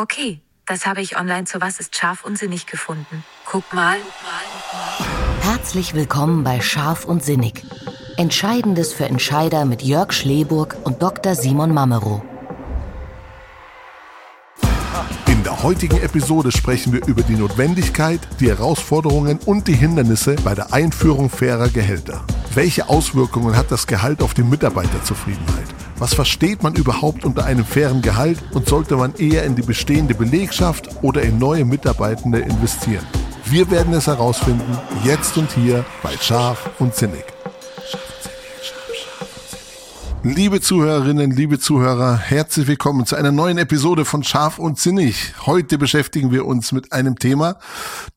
Okay, das habe ich online zu Was ist scharf und sinnig gefunden. Guck mal. Herzlich willkommen bei Scharf und Sinnig. Entscheidendes für Entscheider mit Jörg Schleburg und Dr. Simon Mamero. In der heutigen Episode sprechen wir über die Notwendigkeit, die Herausforderungen und die Hindernisse bei der Einführung fairer Gehälter. Welche Auswirkungen hat das Gehalt auf die Mitarbeiterzufriedenheit? Was versteht man überhaupt unter einem fairen Gehalt und sollte man eher in die bestehende Belegschaft oder in neue Mitarbeitende investieren? Wir werden es herausfinden, jetzt und hier bei Scharf und Zinnig. Liebe Zuhörerinnen, liebe Zuhörer, herzlich willkommen zu einer neuen Episode von Scharf und Sinnig. Heute beschäftigen wir uns mit einem Thema,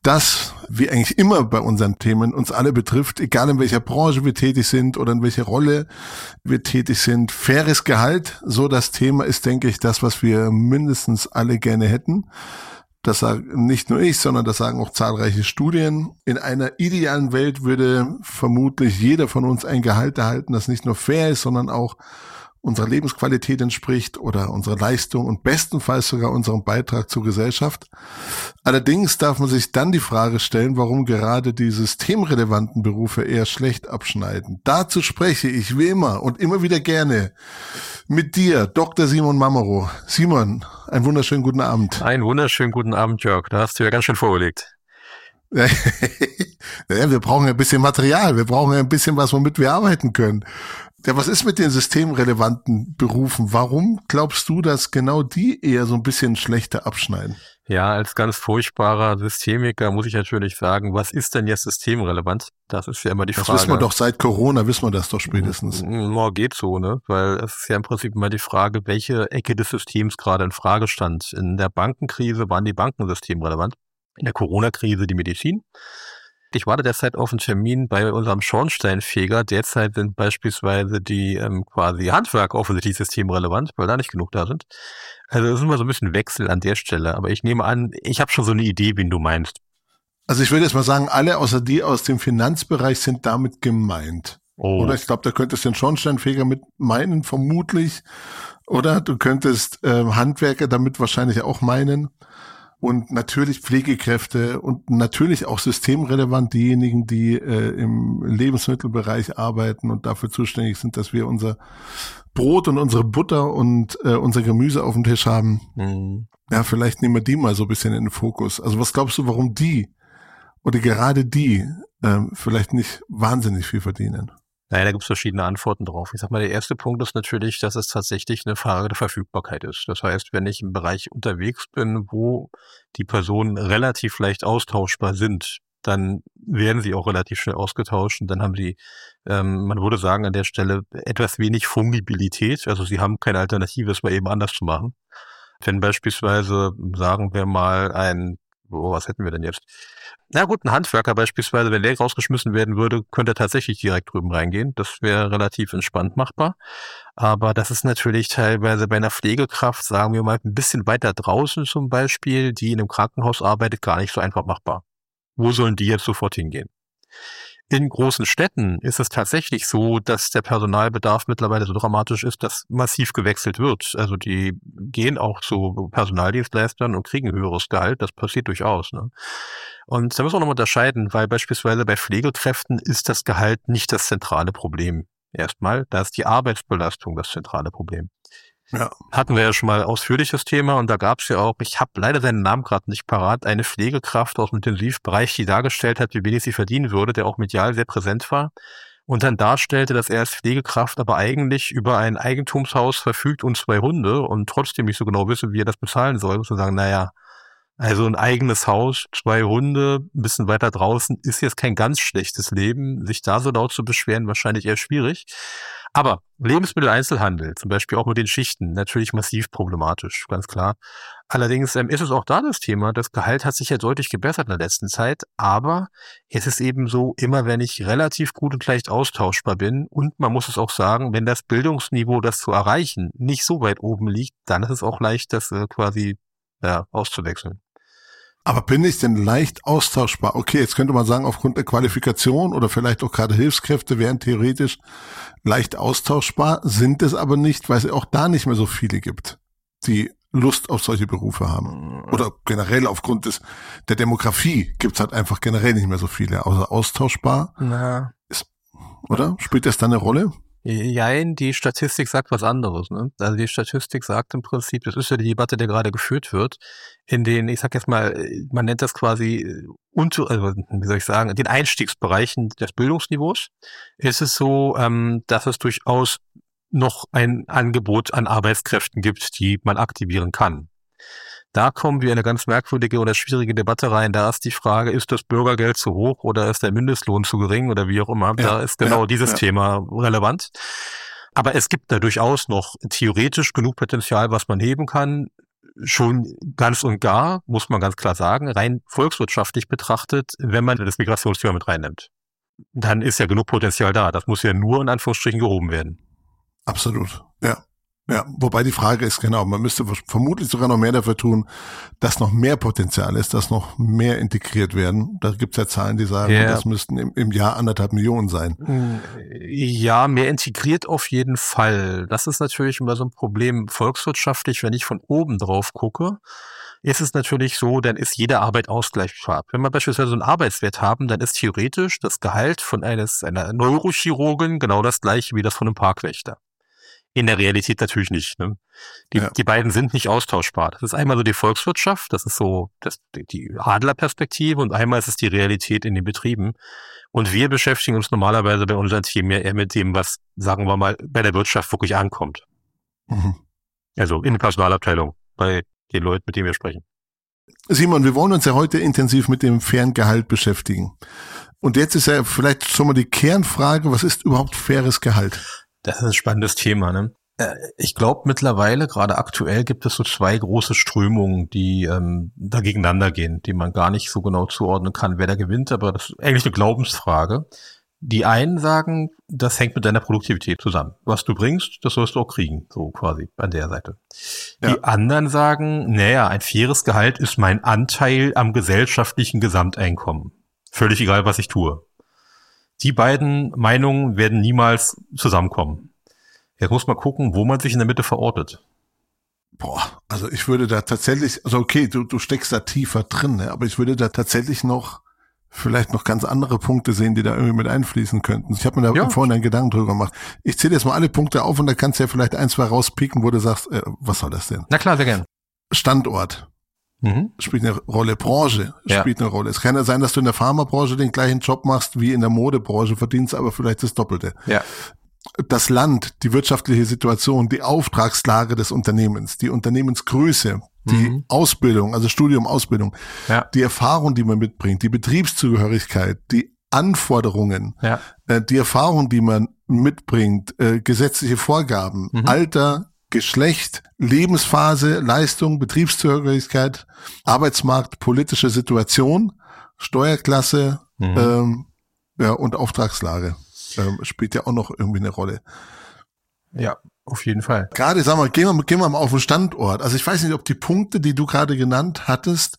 das, wie eigentlich immer bei unseren Themen, uns alle betrifft, egal in welcher Branche wir tätig sind oder in welcher Rolle wir tätig sind. Faires Gehalt, so das Thema ist, denke ich, das, was wir mindestens alle gerne hätten. Das sagen nicht nur ich, sondern das sagen auch zahlreiche Studien. In einer idealen Welt würde vermutlich jeder von uns ein Gehalt erhalten, das nicht nur fair ist, sondern auch unserer Lebensqualität entspricht oder unserer Leistung und bestenfalls sogar unserem Beitrag zur Gesellschaft. Allerdings darf man sich dann die Frage stellen, warum gerade die systemrelevanten Berufe eher schlecht abschneiden. Dazu spreche ich wie immer und immer wieder gerne mit dir, Dr. Simon Mamero. Simon, einen wunderschönen guten Abend. Einen wunderschönen guten Abend, Jörg. Da hast du ja ganz schön vorgelegt. naja, wir brauchen ein bisschen Material, wir brauchen ein bisschen was, womit wir arbeiten können. Ja, was ist mit den systemrelevanten Berufen? Warum glaubst du, dass genau die eher so ein bisschen schlechter abschneiden? Ja, als ganz furchtbarer Systemiker muss ich natürlich sagen, was ist denn jetzt systemrelevant? Das ist ja immer die das Frage. Das wissen wir doch seit Corona, wissen wir das doch spätestens. No, geht so, ne? Weil es ist ja im Prinzip immer die Frage, welche Ecke des Systems gerade in Frage stand. In der Bankenkrise waren die Banken systemrelevant. In der Corona-Krise die Medizin. Ich warte derzeit auf einen Termin bei unserem Schornsteinfeger. Derzeit sind beispielsweise die ähm, quasi Handwerk offensichtlich systemrelevant, weil da nicht genug da sind. Also es ist immer so ein bisschen Wechsel an der Stelle. Aber ich nehme an, ich habe schon so eine Idee, wen du meinst. Also ich würde jetzt mal sagen, alle außer die aus dem Finanzbereich sind damit gemeint. Oh. Oder ich glaube, da könntest du den Schornsteinfeger mit meinen, vermutlich. Oder du könntest äh, Handwerker damit wahrscheinlich auch meinen und natürlich Pflegekräfte und natürlich auch systemrelevant diejenigen, die äh, im Lebensmittelbereich arbeiten und dafür zuständig sind, dass wir unser Brot und unsere Butter und äh, unser Gemüse auf dem Tisch haben. Mhm. Ja, vielleicht nehmen wir die mal so ein bisschen in den Fokus. Also was glaubst du, warum die oder gerade die äh, vielleicht nicht wahnsinnig viel verdienen? Naja, da gibt es verschiedene Antworten drauf. Ich sag mal, der erste Punkt ist natürlich, dass es tatsächlich eine Frage der Verfügbarkeit ist. Das heißt, wenn ich im Bereich unterwegs bin, wo die Personen relativ leicht austauschbar sind, dann werden sie auch relativ schnell ausgetauscht und dann haben sie, ähm, man würde sagen, an der Stelle etwas wenig Fungibilität. Also sie haben keine Alternative, es mal eben anders zu machen. Wenn beispielsweise, sagen wir mal, ein, oh, was hätten wir denn jetzt? Na gut, ein Handwerker beispielsweise, wenn der rausgeschmissen werden würde, könnte tatsächlich direkt drüben reingehen. Das wäre relativ entspannt machbar. Aber das ist natürlich teilweise bei einer Pflegekraft, sagen wir mal, ein bisschen weiter draußen zum Beispiel, die in einem Krankenhaus arbeitet, gar nicht so einfach machbar. Wo sollen die jetzt sofort hingehen? In großen Städten ist es tatsächlich so, dass der Personalbedarf mittlerweile so dramatisch ist, dass massiv gewechselt wird. Also die gehen auch zu Personaldienstleistern und kriegen höheres Gehalt. Das passiert durchaus. Ne? Und da müssen wir noch mal unterscheiden, weil beispielsweise bei Pflegekräften ist das Gehalt nicht das zentrale Problem. Erstmal, da ist die Arbeitsbelastung das zentrale Problem. Ja. Hatten wir ja schon mal ausführliches Thema und da gab es ja auch, ich habe leider seinen Namen gerade nicht parat, eine Pflegekraft aus dem Intensivbereich, die dargestellt hat, wie wenig sie verdienen würde, der auch medial sehr präsent war und dann darstellte, dass er als Pflegekraft aber eigentlich über ein Eigentumshaus verfügt und zwei Hunde und trotzdem nicht so genau wisse, wie er das bezahlen soll, muss man sagen, naja, also ein eigenes Haus, zwei Hunde, ein bisschen weiter draußen, ist jetzt kein ganz schlechtes Leben. Sich da so laut zu beschweren, wahrscheinlich eher schwierig. Aber Lebensmitteleinzelhandel, zum Beispiel auch mit den Schichten, natürlich massiv problematisch, ganz klar. Allerdings ähm, ist es auch da das Thema, das Gehalt hat sich ja deutlich gebessert in der letzten Zeit, aber es ist eben so, immer wenn ich relativ gut und leicht austauschbar bin und man muss es auch sagen, wenn das Bildungsniveau, das zu erreichen, nicht so weit oben liegt, dann ist es auch leicht, das äh, quasi ja, auszuwechseln. Aber bin ich denn leicht austauschbar? Okay, jetzt könnte man sagen, aufgrund der Qualifikation oder vielleicht auch gerade Hilfskräfte wären theoretisch leicht austauschbar, sind es aber nicht, weil es auch da nicht mehr so viele gibt, die Lust auf solche Berufe haben. Oder generell aufgrund des der Demografie gibt's halt einfach generell nicht mehr so viele, außer austauschbar. Na. Ist, oder? Spielt das dann eine Rolle? Jein, die Statistik sagt was anderes. Ne? Also die Statistik sagt im Prinzip, das ist ja die Debatte, die gerade geführt wird, in den, ich sag jetzt mal, man nennt das quasi unter, also wie soll ich sagen, den Einstiegsbereichen des Bildungsniveaus ist es so, ähm, dass es durchaus noch ein Angebot an Arbeitskräften gibt, die man aktivieren kann. Da kommen wir in eine ganz merkwürdige oder schwierige Debatte rein. Da ist die Frage, ist das Bürgergeld zu hoch oder ist der Mindestlohn zu gering oder wie auch immer. Ja, da ist genau ja, dieses ja. Thema relevant. Aber es gibt da durchaus noch theoretisch genug Potenzial, was man heben kann. Schon ganz und gar, muss man ganz klar sagen, rein volkswirtschaftlich betrachtet, wenn man das Migrationsthema mit reinnimmt. Dann ist ja genug Potenzial da. Das muss ja nur in Anführungsstrichen gehoben werden. Absolut, ja. Ja, wobei die Frage ist genau, man müsste vermutlich sogar noch mehr dafür tun, dass noch mehr Potenzial ist, dass noch mehr integriert werden. Da gibt es ja Zahlen, die sagen, ja. das müssten im, im, Jahr anderthalb Millionen sein. Hm, ja, mehr integriert auf jeden Fall. Das ist natürlich immer so ein Problem volkswirtschaftlich, wenn ich von oben drauf gucke ist es natürlich so, dann ist jede Arbeit ausgleichbar. Wenn wir beispielsweise einen Arbeitswert haben, dann ist theoretisch das Gehalt von eines, einer Neurochirurgin genau das gleiche wie das von einem Parkwächter. In der Realität natürlich nicht. Ne? Die, ja. die beiden sind nicht austauschbar. Das ist einmal so die Volkswirtschaft, das ist so das, die Adlerperspektive und einmal ist es die Realität in den Betrieben. Und wir beschäftigen uns normalerweise bei unseren Themen ja eher mit dem, was, sagen wir mal, bei der Wirtschaft wirklich ankommt. Mhm. Also in der Personalabteilung, bei den Leuten, mit denen wir sprechen. Simon, wir wollen uns ja heute intensiv mit dem fairen Gehalt beschäftigen. Und jetzt ist ja vielleicht schon mal die Kernfrage, was ist überhaupt faires Gehalt? Das ist ein spannendes Thema. Ne? Äh, ich glaube mittlerweile, gerade aktuell, gibt es so zwei große Strömungen, die ähm, da gegeneinander gehen, die man gar nicht so genau zuordnen kann, wer da gewinnt, aber das ist eigentlich eine Glaubensfrage. Die einen sagen, das hängt mit deiner Produktivität zusammen. Was du bringst, das sollst du auch kriegen, so quasi an der Seite. Ja. Die anderen sagen, naja, ein faires Gehalt ist mein Anteil am gesellschaftlichen Gesamteinkommen. Völlig egal, was ich tue. Die beiden Meinungen werden niemals zusammenkommen. Jetzt muss man gucken, wo man sich in der Mitte verortet. Boah, also ich würde da tatsächlich, also okay, du, du steckst da tiefer drin, ne? aber ich würde da tatsächlich noch vielleicht noch ganz andere Punkte sehen, die da irgendwie mit einfließen könnten. Ich habe mir da ja. vorhin einen Gedanken drüber gemacht. Ich zähle jetzt mal alle Punkte auf und da kannst du ja vielleicht ein, zwei rauspicken, wo du sagst, äh, was soll das denn? Na klar, sehr gern. Standort mhm. spielt eine Rolle. Branche ja. spielt eine Rolle. Es kann ja sein, dass du in der Pharmabranche den gleichen Job machst wie in der Modebranche, verdienst aber vielleicht das Doppelte. Ja. Das Land, die wirtschaftliche Situation, die Auftragslage des Unternehmens, die Unternehmensgröße, die mhm. Ausbildung, also Studium, Ausbildung, ja. die Erfahrung, die man mitbringt, die Betriebszugehörigkeit, die Anforderungen, ja. äh, die Erfahrung, die man mitbringt, äh, gesetzliche Vorgaben, mhm. Alter, Geschlecht, Lebensphase, Leistung, Betriebszugehörigkeit, Arbeitsmarkt, politische Situation, Steuerklasse mhm. ähm, ja, und Auftragslage ähm, spielt ja auch noch irgendwie eine Rolle. Ja, auf jeden Fall. Gerade, sag mal, gehen wir, gehen wir mal auf den Standort. Also ich weiß nicht, ob die Punkte, die du gerade genannt hattest,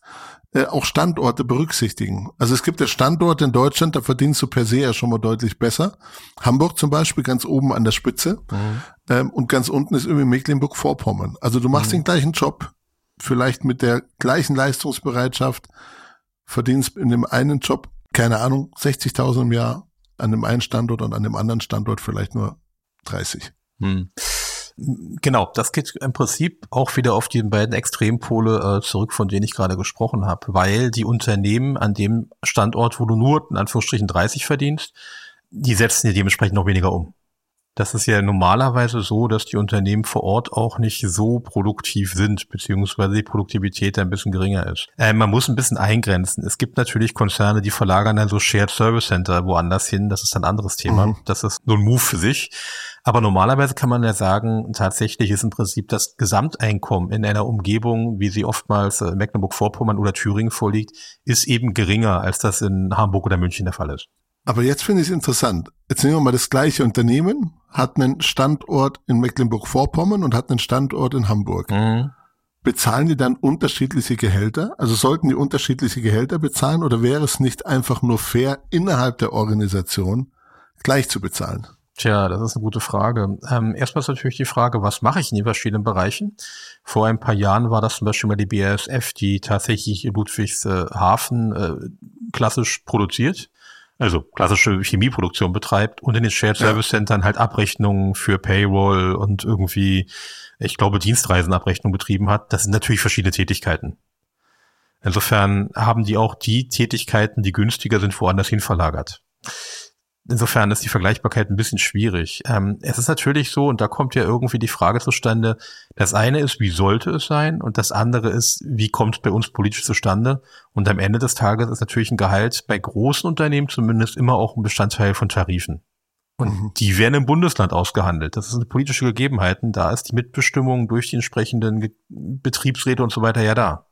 äh, auch Standorte berücksichtigen. Also es gibt ja Standorte in Deutschland, da verdienst du per se ja schon mal deutlich besser. Hamburg zum Beispiel ganz oben an der Spitze mhm. ähm, und ganz unten ist irgendwie Mecklenburg-Vorpommern. Also du machst mhm. den gleichen Job, vielleicht mit der gleichen Leistungsbereitschaft, verdienst in dem einen Job, keine Ahnung, 60.000 im Jahr, an dem einen Standort und an dem anderen Standort vielleicht nur 30. Mhm. Genau, das geht im Prinzip auch wieder auf die beiden Extrempole äh, zurück, von denen ich gerade gesprochen habe, weil die Unternehmen an dem Standort, wo du nur in Anführungsstrichen 30 verdienst, die setzen dir dementsprechend noch weniger um. Das ist ja normalerweise so, dass die Unternehmen vor Ort auch nicht so produktiv sind, beziehungsweise die Produktivität ein bisschen geringer ist. Äh, man muss ein bisschen eingrenzen. Es gibt natürlich Konzerne, die verlagern dann so Shared Service Center woanders hin. Das ist ein anderes Thema. Mhm. Das ist so ein Move für sich. Aber normalerweise kann man ja sagen, tatsächlich ist im Prinzip das Gesamteinkommen in einer Umgebung, wie sie oftmals in Mecklenburg-Vorpommern oder Thüringen vorliegt, ist eben geringer, als das in Hamburg oder München der Fall ist. Aber jetzt finde ich es interessant. Jetzt nehmen wir mal das gleiche Unternehmen, hat einen Standort in Mecklenburg-Vorpommern und hat einen Standort in Hamburg. Mhm. Bezahlen die dann unterschiedliche Gehälter? Also sollten die unterschiedliche Gehälter bezahlen oder wäre es nicht einfach nur fair, innerhalb der Organisation gleich zu bezahlen? Tja, das ist eine gute Frage. Ähm, erstmal ist natürlich die Frage, was mache ich in den verschiedenen Bereichen? Vor ein paar Jahren war das zum Beispiel mal die BASF, die tatsächlich in Ludwigshafen äh, klassisch produziert, also klassische Chemieproduktion betreibt und in den Shared Service Centern halt Abrechnungen für Payroll und irgendwie, ich glaube, Dienstreisenabrechnung betrieben hat. Das sind natürlich verschiedene Tätigkeiten. Insofern haben die auch die Tätigkeiten, die günstiger sind, woanders hin verlagert. Insofern ist die Vergleichbarkeit ein bisschen schwierig. Ähm, es ist natürlich so, und da kommt ja irgendwie die Frage zustande, das eine ist, wie sollte es sein? Und das andere ist, wie kommt es bei uns politisch zustande? Und am Ende des Tages ist natürlich ein Gehalt bei großen Unternehmen zumindest immer auch ein Bestandteil von Tarifen. Und mhm. die werden im Bundesland ausgehandelt. Das eine politische Gegebenheit. Da ist die Mitbestimmung durch die entsprechenden Betriebsräte und so weiter ja da.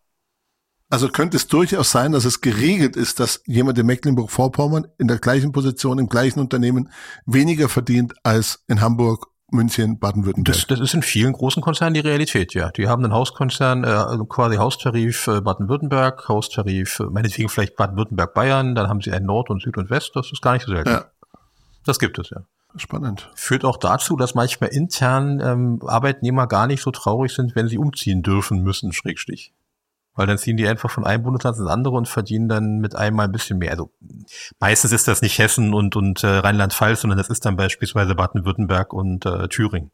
Also könnte es durchaus sein, dass es geregelt ist, dass jemand in Mecklenburg-Vorpommern in der gleichen Position, im gleichen Unternehmen weniger verdient als in Hamburg, München, Baden-Württemberg. Das, das ist in vielen großen Konzernen die Realität, ja. Die haben einen Hauskonzern, äh, also quasi Haustarif äh, Baden-Württemberg, Haustarif, äh, meinetwegen vielleicht Baden-Württemberg-Bayern, dann haben sie ein Nord und Süd und West, das ist gar nicht so selten. Ja. Das gibt es, ja. Spannend. Führt auch dazu, dass manchmal intern ähm, Arbeitnehmer gar nicht so traurig sind, wenn sie umziehen dürfen müssen, Schrägstich. Weil dann ziehen die einfach von einem Bundesland ins andere und verdienen dann mit einmal ein bisschen mehr. Also meistens ist das nicht Hessen und, und äh, Rheinland-Pfalz, sondern das ist dann beispielsweise Baden-Württemberg und äh, Thüringen.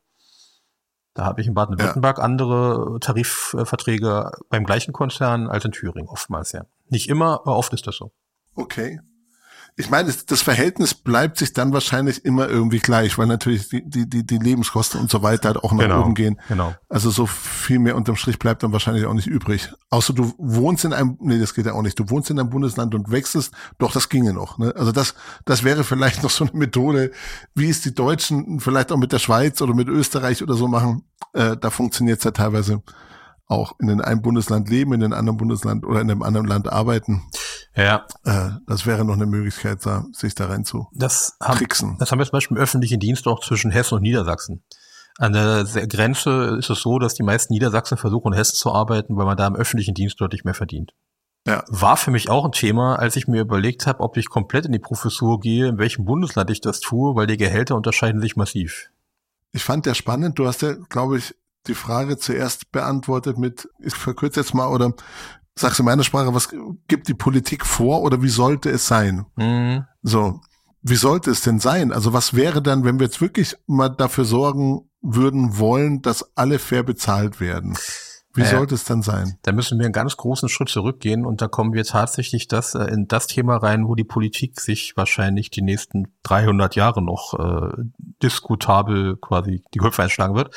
Da habe ich in Baden-Württemberg ja. andere Tarifverträge beim gleichen Konzern als in Thüringen, oftmals, ja. Nicht immer, aber oft ist das so. Okay ich meine, das Verhältnis bleibt sich dann wahrscheinlich immer irgendwie gleich, weil natürlich die, die, die, die Lebenskosten und so weiter halt auch nach genau, oben gehen. Genau. Also so viel mehr unterm Strich bleibt dann wahrscheinlich auch nicht übrig. Außer du wohnst in einem, nee, das geht ja auch nicht. Du wohnst in einem Bundesland und wechselst, doch, das ginge noch. Ne? Also das, das wäre vielleicht noch so eine Methode, wie es die Deutschen vielleicht auch mit der Schweiz oder mit Österreich oder so machen. Äh, da funktioniert es ja teilweise auch in einem Bundesland leben, in einem anderen Bundesland oder in einem anderen Land arbeiten. Ja. Äh, das wäre noch eine Möglichkeit, da, sich da rein zu das haben, tricksen. Das haben wir zum Beispiel im öffentlichen Dienst auch zwischen Hessen und Niedersachsen. An der Grenze ist es so, dass die meisten Niedersachsen versuchen, in Hessen zu arbeiten, weil man da im öffentlichen Dienst deutlich mehr verdient. Ja. War für mich auch ein Thema, als ich mir überlegt habe, ob ich komplett in die Professur gehe, in welchem Bundesland ich das tue, weil die Gehälter unterscheiden sich massiv. Ich fand der spannend. Du hast ja, glaube ich, die Frage zuerst beantwortet mit, ich verkürze jetzt mal, oder sagst du in meiner Sprache, was gibt die Politik vor oder wie sollte es sein? Mhm. So, wie sollte es denn sein? Also was wäre dann, wenn wir jetzt wirklich mal dafür sorgen würden wollen, dass alle fair bezahlt werden? Wie äh, sollte es dann sein? Da müssen wir einen ganz großen Schritt zurückgehen und da kommen wir tatsächlich das, äh, in das Thema rein, wo die Politik sich wahrscheinlich die nächsten 300 Jahre noch äh, diskutabel quasi die Köpfe einschlagen wird.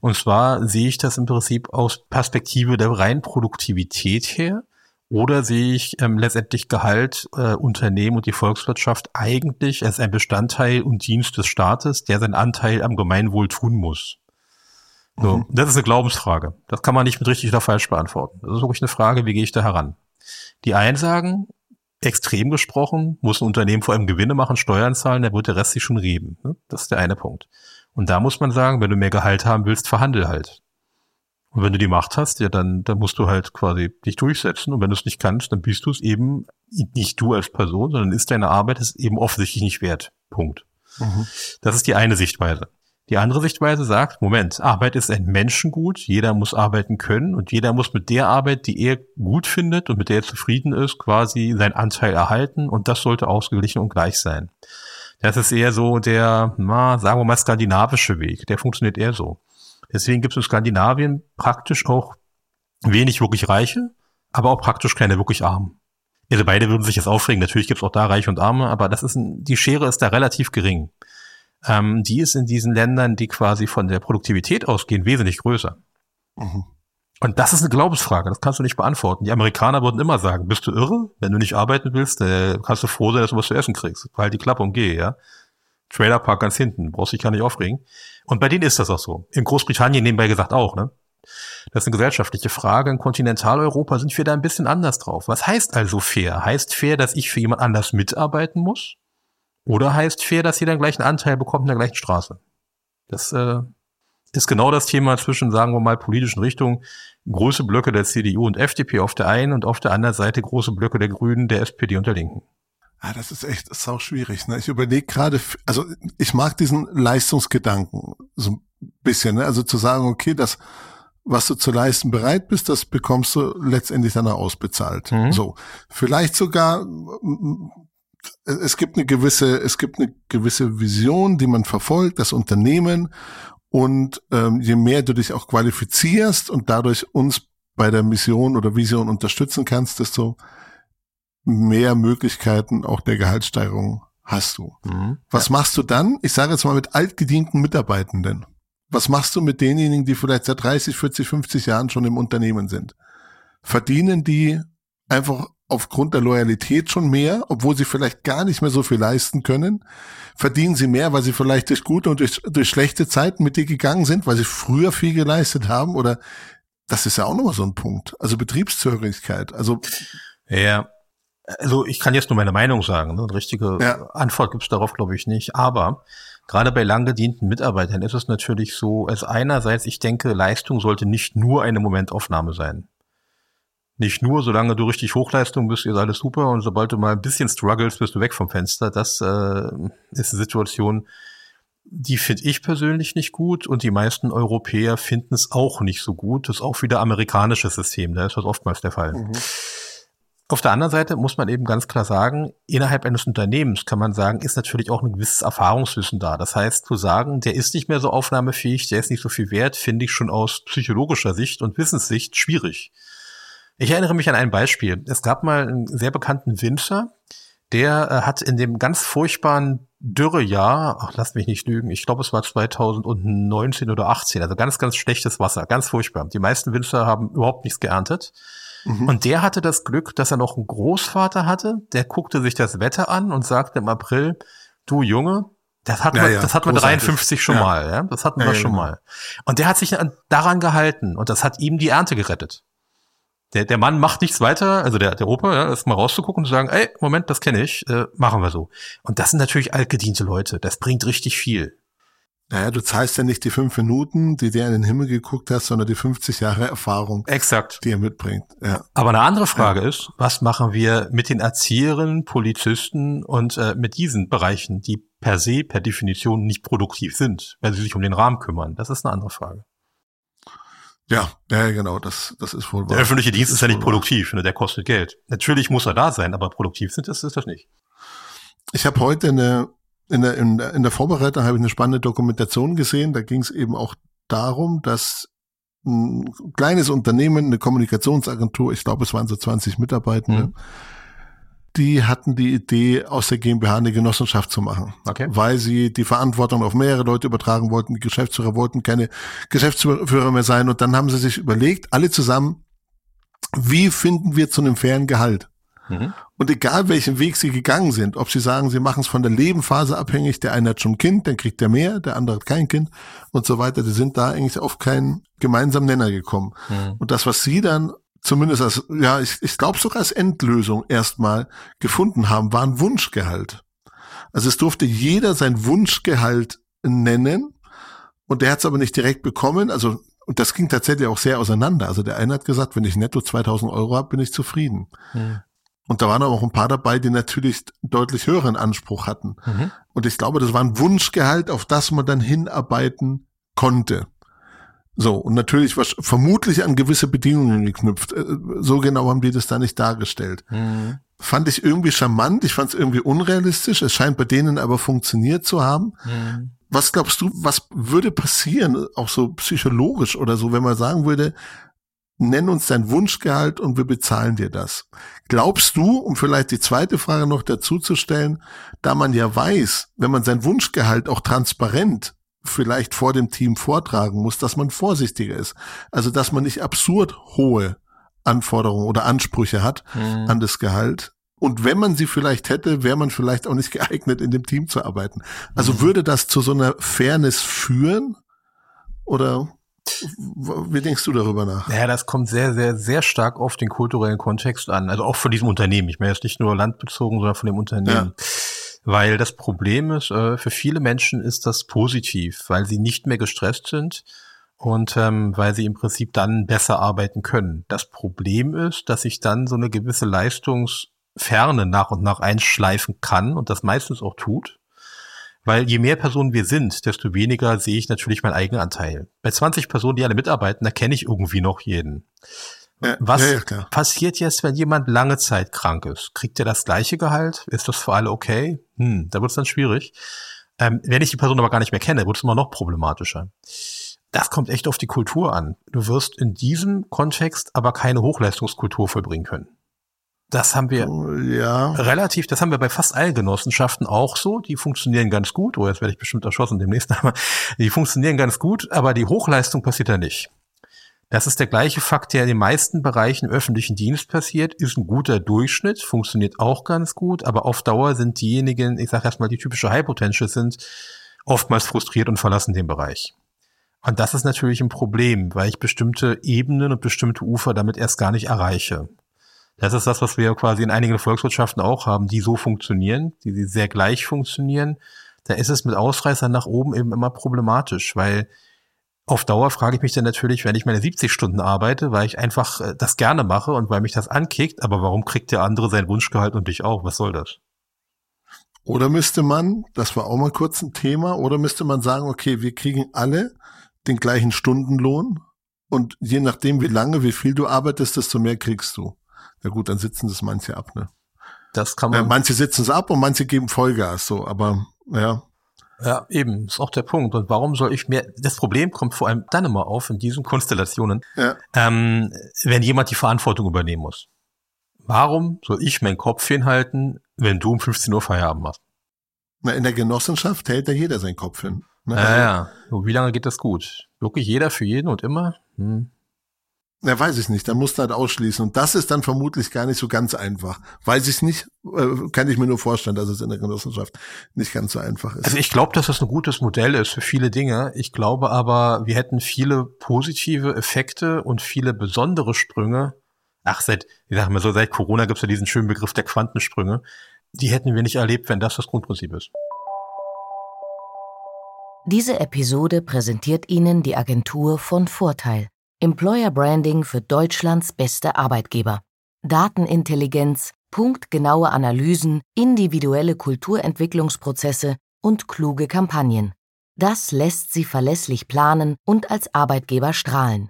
Und zwar sehe ich das im Prinzip aus Perspektive der reinen Produktivität her. Oder sehe ich ähm, letztendlich Gehalt, äh, Unternehmen und die Volkswirtschaft eigentlich als ein Bestandteil und Dienst des Staates, der seinen Anteil am Gemeinwohl tun muss? So, mhm. Das ist eine Glaubensfrage. Das kann man nicht mit richtig oder falsch beantworten. Das ist wirklich eine Frage, wie gehe ich da heran? Die einen sagen, extrem gesprochen, muss ein Unternehmen vor allem Gewinne machen, Steuern zahlen, da wird der Rest sich schon reden. Ne? Das ist der eine Punkt. Und da muss man sagen, wenn du mehr Gehalt haben willst, verhandel halt. Und wenn du die Macht hast, ja, dann, dann musst du halt quasi dich durchsetzen. Und wenn du es nicht kannst, dann bist du es eben nicht du als Person, sondern ist deine Arbeit es eben offensichtlich nicht wert. Punkt. Mhm. Das ist die eine Sichtweise. Die andere Sichtweise sagt, Moment, Arbeit ist ein Menschengut, jeder muss arbeiten können und jeder muss mit der Arbeit, die er gut findet und mit der er zufrieden ist, quasi seinen Anteil erhalten und das sollte ausgeglichen und gleich sein. Das ist eher so der, na, sagen wir mal, skandinavische Weg. Der funktioniert eher so. Deswegen gibt es in Skandinavien praktisch auch wenig wirklich Reiche, aber auch praktisch keine wirklich Armen. Also beide würden sich jetzt aufregen. Natürlich gibt es auch da Reiche und Arme, aber das ist ein, die Schere ist da relativ gering. Ähm, die ist in diesen Ländern, die quasi von der Produktivität ausgehen, wesentlich größer. Mhm. Und das ist eine Glaubensfrage, das kannst du nicht beantworten. Die Amerikaner würden immer sagen, bist du irre? Wenn du nicht arbeiten willst, äh, kannst du froh sein, dass du was zu essen kriegst. Halt die Klappe und geh, ja. Trailerpark ganz hinten, brauchst dich gar nicht aufregen. Und bei denen ist das auch so. In Großbritannien nebenbei gesagt auch, ne? Das ist eine gesellschaftliche Frage. In Kontinentaleuropa sind wir da ein bisschen anders drauf. Was heißt also fair? Heißt fair, dass ich für jemand anders mitarbeiten muss? Oder heißt fair, dass jeder den gleichen Anteil bekommt in der gleichen Straße? Das äh, ist genau das Thema zwischen, sagen wir mal, politischen Richtungen. Große Blöcke der CDU und FDP auf der einen und auf der anderen Seite große Blöcke der Grünen, der SPD und der Linken. Ja, das ist echt, das ist auch schwierig. Ne? Ich überlege gerade, also ich mag diesen Leistungsgedanken so ein bisschen, ne? also zu sagen, okay, das, was du zu leisten bereit bist, das bekommst du letztendlich dann auch ausbezahlt. Mhm. So, vielleicht sogar, es gibt eine gewisse, es gibt eine gewisse Vision, die man verfolgt, das Unternehmen. Und ähm, je mehr du dich auch qualifizierst und dadurch uns bei der Mission oder Vision unterstützen kannst, desto mehr Möglichkeiten auch der Gehaltssteigerung hast du. Mhm. Was machst du dann? Ich sage jetzt mal mit altgedienten Mitarbeitenden. Was machst du mit denjenigen, die vielleicht seit 30, 40, 50 Jahren schon im Unternehmen sind? Verdienen die einfach aufgrund der Loyalität schon mehr, obwohl sie vielleicht gar nicht mehr so viel leisten können? Verdienen sie mehr, weil sie vielleicht durch gute und durch, durch schlechte Zeiten mit dir gegangen sind, weil sie früher viel geleistet haben? Oder das ist ja auch nochmal so ein Punkt. Also Betriebszögerigkeit. Also ja, also ich kann jetzt nur meine Meinung sagen. Ne? Eine richtige ja. Antwort gibt's darauf, glaube ich, nicht. Aber gerade bei lang gedienten Mitarbeitern ist es natürlich so, als einerseits, ich denke, Leistung sollte nicht nur eine Momentaufnahme sein. Nicht nur, solange du richtig Hochleistung bist, ist alles super und sobald du mal ein bisschen struggles, bist du weg vom Fenster. Das äh, ist eine Situation, die finde ich persönlich nicht gut und die meisten Europäer finden es auch nicht so gut. Das ist auch wieder amerikanisches System, da ist das oftmals der Fall. Mhm. Auf der anderen Seite muss man eben ganz klar sagen, innerhalb eines Unternehmens kann man sagen, ist natürlich auch ein gewisses Erfahrungswissen da. Das heißt, zu sagen, der ist nicht mehr so aufnahmefähig, der ist nicht so viel wert, finde ich schon aus psychologischer Sicht und Wissenssicht schwierig. Ich erinnere mich an ein Beispiel. Es gab mal einen sehr bekannten Winzer, der äh, hat in dem ganz furchtbaren Dürrejahr, ach, lass mich nicht lügen, ich glaube, es war 2019 oder 18, also ganz, ganz schlechtes Wasser, ganz furchtbar. Die meisten Winzer haben überhaupt nichts geerntet. Mhm. Und der hatte das Glück, dass er noch einen Großvater hatte, der guckte sich das Wetter an und sagte im April, du Junge, das hatten ja, wir, ja, das hatten wir 53 schon ja. mal, ja, das hatten wir schon genau. mal. Und der hat sich daran gehalten und das hat ihm die Ernte gerettet. Der, der Mann macht nichts weiter, also der, der Opa, ja, ist mal rauszugucken und zu sagen, ey, Moment, das kenne ich, äh, machen wir so. Und das sind natürlich altgediente Leute, das bringt richtig viel. Naja, du zahlst ja nicht die fünf Minuten, die der in den Himmel geguckt hast, sondern die 50 Jahre Erfahrung, Exakt. die er mitbringt. Ja. Aber eine andere Frage ja. ist, was machen wir mit den Erzieherinnen, Polizisten und äh, mit diesen Bereichen, die per se, per Definition nicht produktiv sind, weil sie sich um den Rahmen kümmern? Das ist eine andere Frage. Ja, ja, genau, das, das ist wohl wahr. Der öffentliche Dienst ist, ist ja nicht produktiv, ne, der kostet Geld. Natürlich muss er da sein, aber produktiv sind das, ist das nicht. Ich habe heute eine in der, in der, in der Vorbereitung habe ich eine spannende Dokumentation gesehen. Da ging es eben auch darum, dass ein kleines Unternehmen, eine Kommunikationsagentur, ich glaube, es waren so 20 Mitarbeitende, mhm. Die hatten die Idee, aus der GmbH eine Genossenschaft zu machen. Okay. Weil sie die Verantwortung auf mehrere Leute übertragen wollten. Die Geschäftsführer wollten keine Geschäftsführer mehr sein. Und dann haben sie sich überlegt, alle zusammen, wie finden wir zu einem fairen Gehalt? Mhm. Und egal welchen Weg sie gegangen sind, ob sie sagen, sie machen es von der Lebenphase abhängig, der eine hat schon ein Kind, dann kriegt der mehr, der andere hat kein Kind und so weiter, die sind da eigentlich auf keinen gemeinsamen Nenner gekommen. Mhm. Und das, was sie dann zumindest als, ja, ich, ich glaube sogar als Endlösung erstmal gefunden haben, war ein Wunschgehalt. Also es durfte jeder sein Wunschgehalt nennen und der hat es aber nicht direkt bekommen. Also und das ging tatsächlich auch sehr auseinander. Also der eine hat gesagt, wenn ich netto 2000 Euro habe, bin ich zufrieden. Mhm. Und da waren aber auch ein paar dabei, die natürlich deutlich höheren Anspruch hatten. Mhm. Und ich glaube, das war ein Wunschgehalt, auf das man dann hinarbeiten konnte. So, und natürlich was vermutlich an gewisse Bedingungen geknüpft. Äh, so genau haben die das da nicht dargestellt. Mhm. Fand ich irgendwie charmant, ich fand es irgendwie unrealistisch. Es scheint bei denen aber funktioniert zu haben. Mhm. Was glaubst du, was würde passieren, auch so psychologisch oder so, wenn man sagen würde, nenn uns dein Wunschgehalt und wir bezahlen dir das. Glaubst du, um vielleicht die zweite Frage noch dazu zu stellen, da man ja weiß, wenn man sein Wunschgehalt auch transparent vielleicht vor dem Team vortragen muss, dass man vorsichtiger ist. Also, dass man nicht absurd hohe Anforderungen oder Ansprüche hat mhm. an das Gehalt. Und wenn man sie vielleicht hätte, wäre man vielleicht auch nicht geeignet, in dem Team zu arbeiten. Also mhm. würde das zu so einer Fairness führen? Oder wie denkst du darüber nach? Ja, das kommt sehr, sehr, sehr stark auf den kulturellen Kontext an. Also auch von diesem Unternehmen. Ich meine jetzt nicht nur landbezogen, sondern von dem Unternehmen. Ja. Weil das Problem ist, äh, für viele Menschen ist das positiv, weil sie nicht mehr gestresst sind und ähm, weil sie im Prinzip dann besser arbeiten können. Das Problem ist, dass sich dann so eine gewisse Leistungs Ferne nach und nach einschleifen kann und das meistens auch tut. Weil je mehr Personen wir sind, desto weniger sehe ich natürlich meinen eigenen Anteil. Bei 20 Personen, die alle mitarbeiten, da kenne ich irgendwie noch jeden. Ja, Was ja, ja, passiert jetzt, wenn jemand lange Zeit krank ist? Kriegt er das gleiche Gehalt? Ist das für alle okay? Hm, da wird es dann schwierig. Ähm, wenn ich die Person aber gar nicht mehr kenne, wird es immer noch problematischer. Das kommt echt auf die Kultur an. Du wirst in diesem Kontext aber keine Hochleistungskultur vollbringen können. Das haben wir oh, ja. relativ, das haben wir bei fast allen Genossenschaften auch so. Die funktionieren ganz gut. Oh, jetzt werde ich bestimmt erschossen demnächst. Aber die funktionieren ganz gut, aber die Hochleistung passiert da nicht. Das ist der gleiche Fakt, der in den meisten Bereichen im öffentlichen Dienst passiert, ist ein guter Durchschnitt, funktioniert auch ganz gut, aber auf Dauer sind diejenigen, ich sage erstmal, die typische High Potential sind, oftmals frustriert und verlassen den Bereich. Und das ist natürlich ein Problem, weil ich bestimmte Ebenen und bestimmte Ufer damit erst gar nicht erreiche. Das ist das, was wir quasi in einigen Volkswirtschaften auch haben, die so funktionieren, die sehr gleich funktionieren. Da ist es mit Ausreißern nach oben eben immer problematisch, weil auf Dauer frage ich mich dann natürlich, wenn ich meine 70 Stunden arbeite, weil ich einfach äh, das gerne mache und weil mich das ankickt, aber warum kriegt der andere sein Wunschgehalt und dich auch? Was soll das? Oder müsste man, das war auch mal kurz ein Thema, oder müsste man sagen, okay, wir kriegen alle den gleichen Stundenlohn und je nachdem, wie lange, wie viel du arbeitest, desto mehr kriegst du. Ja gut, dann sitzen das manche ab, ne? Das kann man. Ja, manche sitzen es ab und manche geben Vollgas, so, aber ja. Ja, eben, ist auch der Punkt. Und warum soll ich mir, das Problem kommt vor allem dann immer auf in diesen Konstellationen, ja. ähm, wenn jemand die Verantwortung übernehmen muss. Warum soll ich meinen Kopf hinhalten, wenn du um 15 Uhr Feierabend machst? Na, in der Genossenschaft hält ja jeder seinen Kopf hin. Ne? Ja, ja. Wie lange geht das gut? Wirklich jeder für jeden und immer? Hm. Ja, weiß ich nicht. Da musst du halt ausschließen. Und das ist dann vermutlich gar nicht so ganz einfach. Weiß ich nicht, äh, kann ich mir nur vorstellen, dass es in der Genossenschaft nicht ganz so einfach ist. Also ich glaube, dass das ein gutes Modell ist für viele Dinge. Ich glaube aber, wir hätten viele positive Effekte und viele besondere Sprünge. Ach, seit, ich sag mal so, seit Corona gibt es ja diesen schönen Begriff der Quantensprünge. Die hätten wir nicht erlebt, wenn das das Grundprinzip ist. Diese Episode präsentiert Ihnen die Agentur von Vorteil. Employer Branding für Deutschlands beste Arbeitgeber. Datenintelligenz, punktgenaue Analysen, individuelle Kulturentwicklungsprozesse und kluge Kampagnen. Das lässt Sie verlässlich planen und als Arbeitgeber strahlen.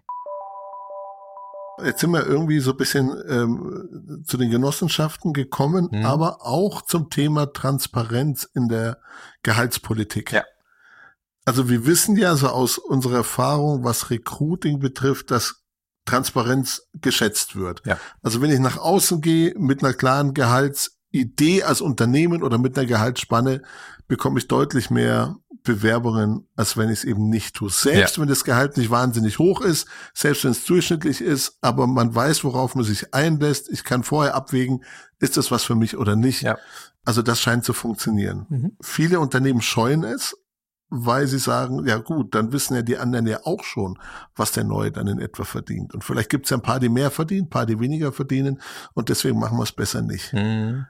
Jetzt sind wir irgendwie so ein bisschen ähm, zu den Genossenschaften gekommen, mhm. aber auch zum Thema Transparenz in der Gehaltspolitik. Ja. Also wir wissen ja so aus unserer Erfahrung, was Recruiting betrifft, dass Transparenz geschätzt wird. Ja. Also wenn ich nach außen gehe mit einer klaren Gehaltsidee als Unternehmen oder mit einer Gehaltsspanne, bekomme ich deutlich mehr Bewerbungen, als wenn ich es eben nicht tue. Selbst ja. wenn das Gehalt nicht wahnsinnig hoch ist, selbst wenn es durchschnittlich ist, aber man weiß, worauf man sich einlässt. Ich kann vorher abwägen, ist das was für mich oder nicht. Ja. Also das scheint zu funktionieren. Mhm. Viele Unternehmen scheuen es, weil sie sagen, ja gut, dann wissen ja die anderen ja auch schon, was der Neue dann in etwa verdient. Und vielleicht gibt es ja ein paar, die mehr verdienen, ein paar, die weniger verdienen und deswegen machen wir es besser nicht. Mhm.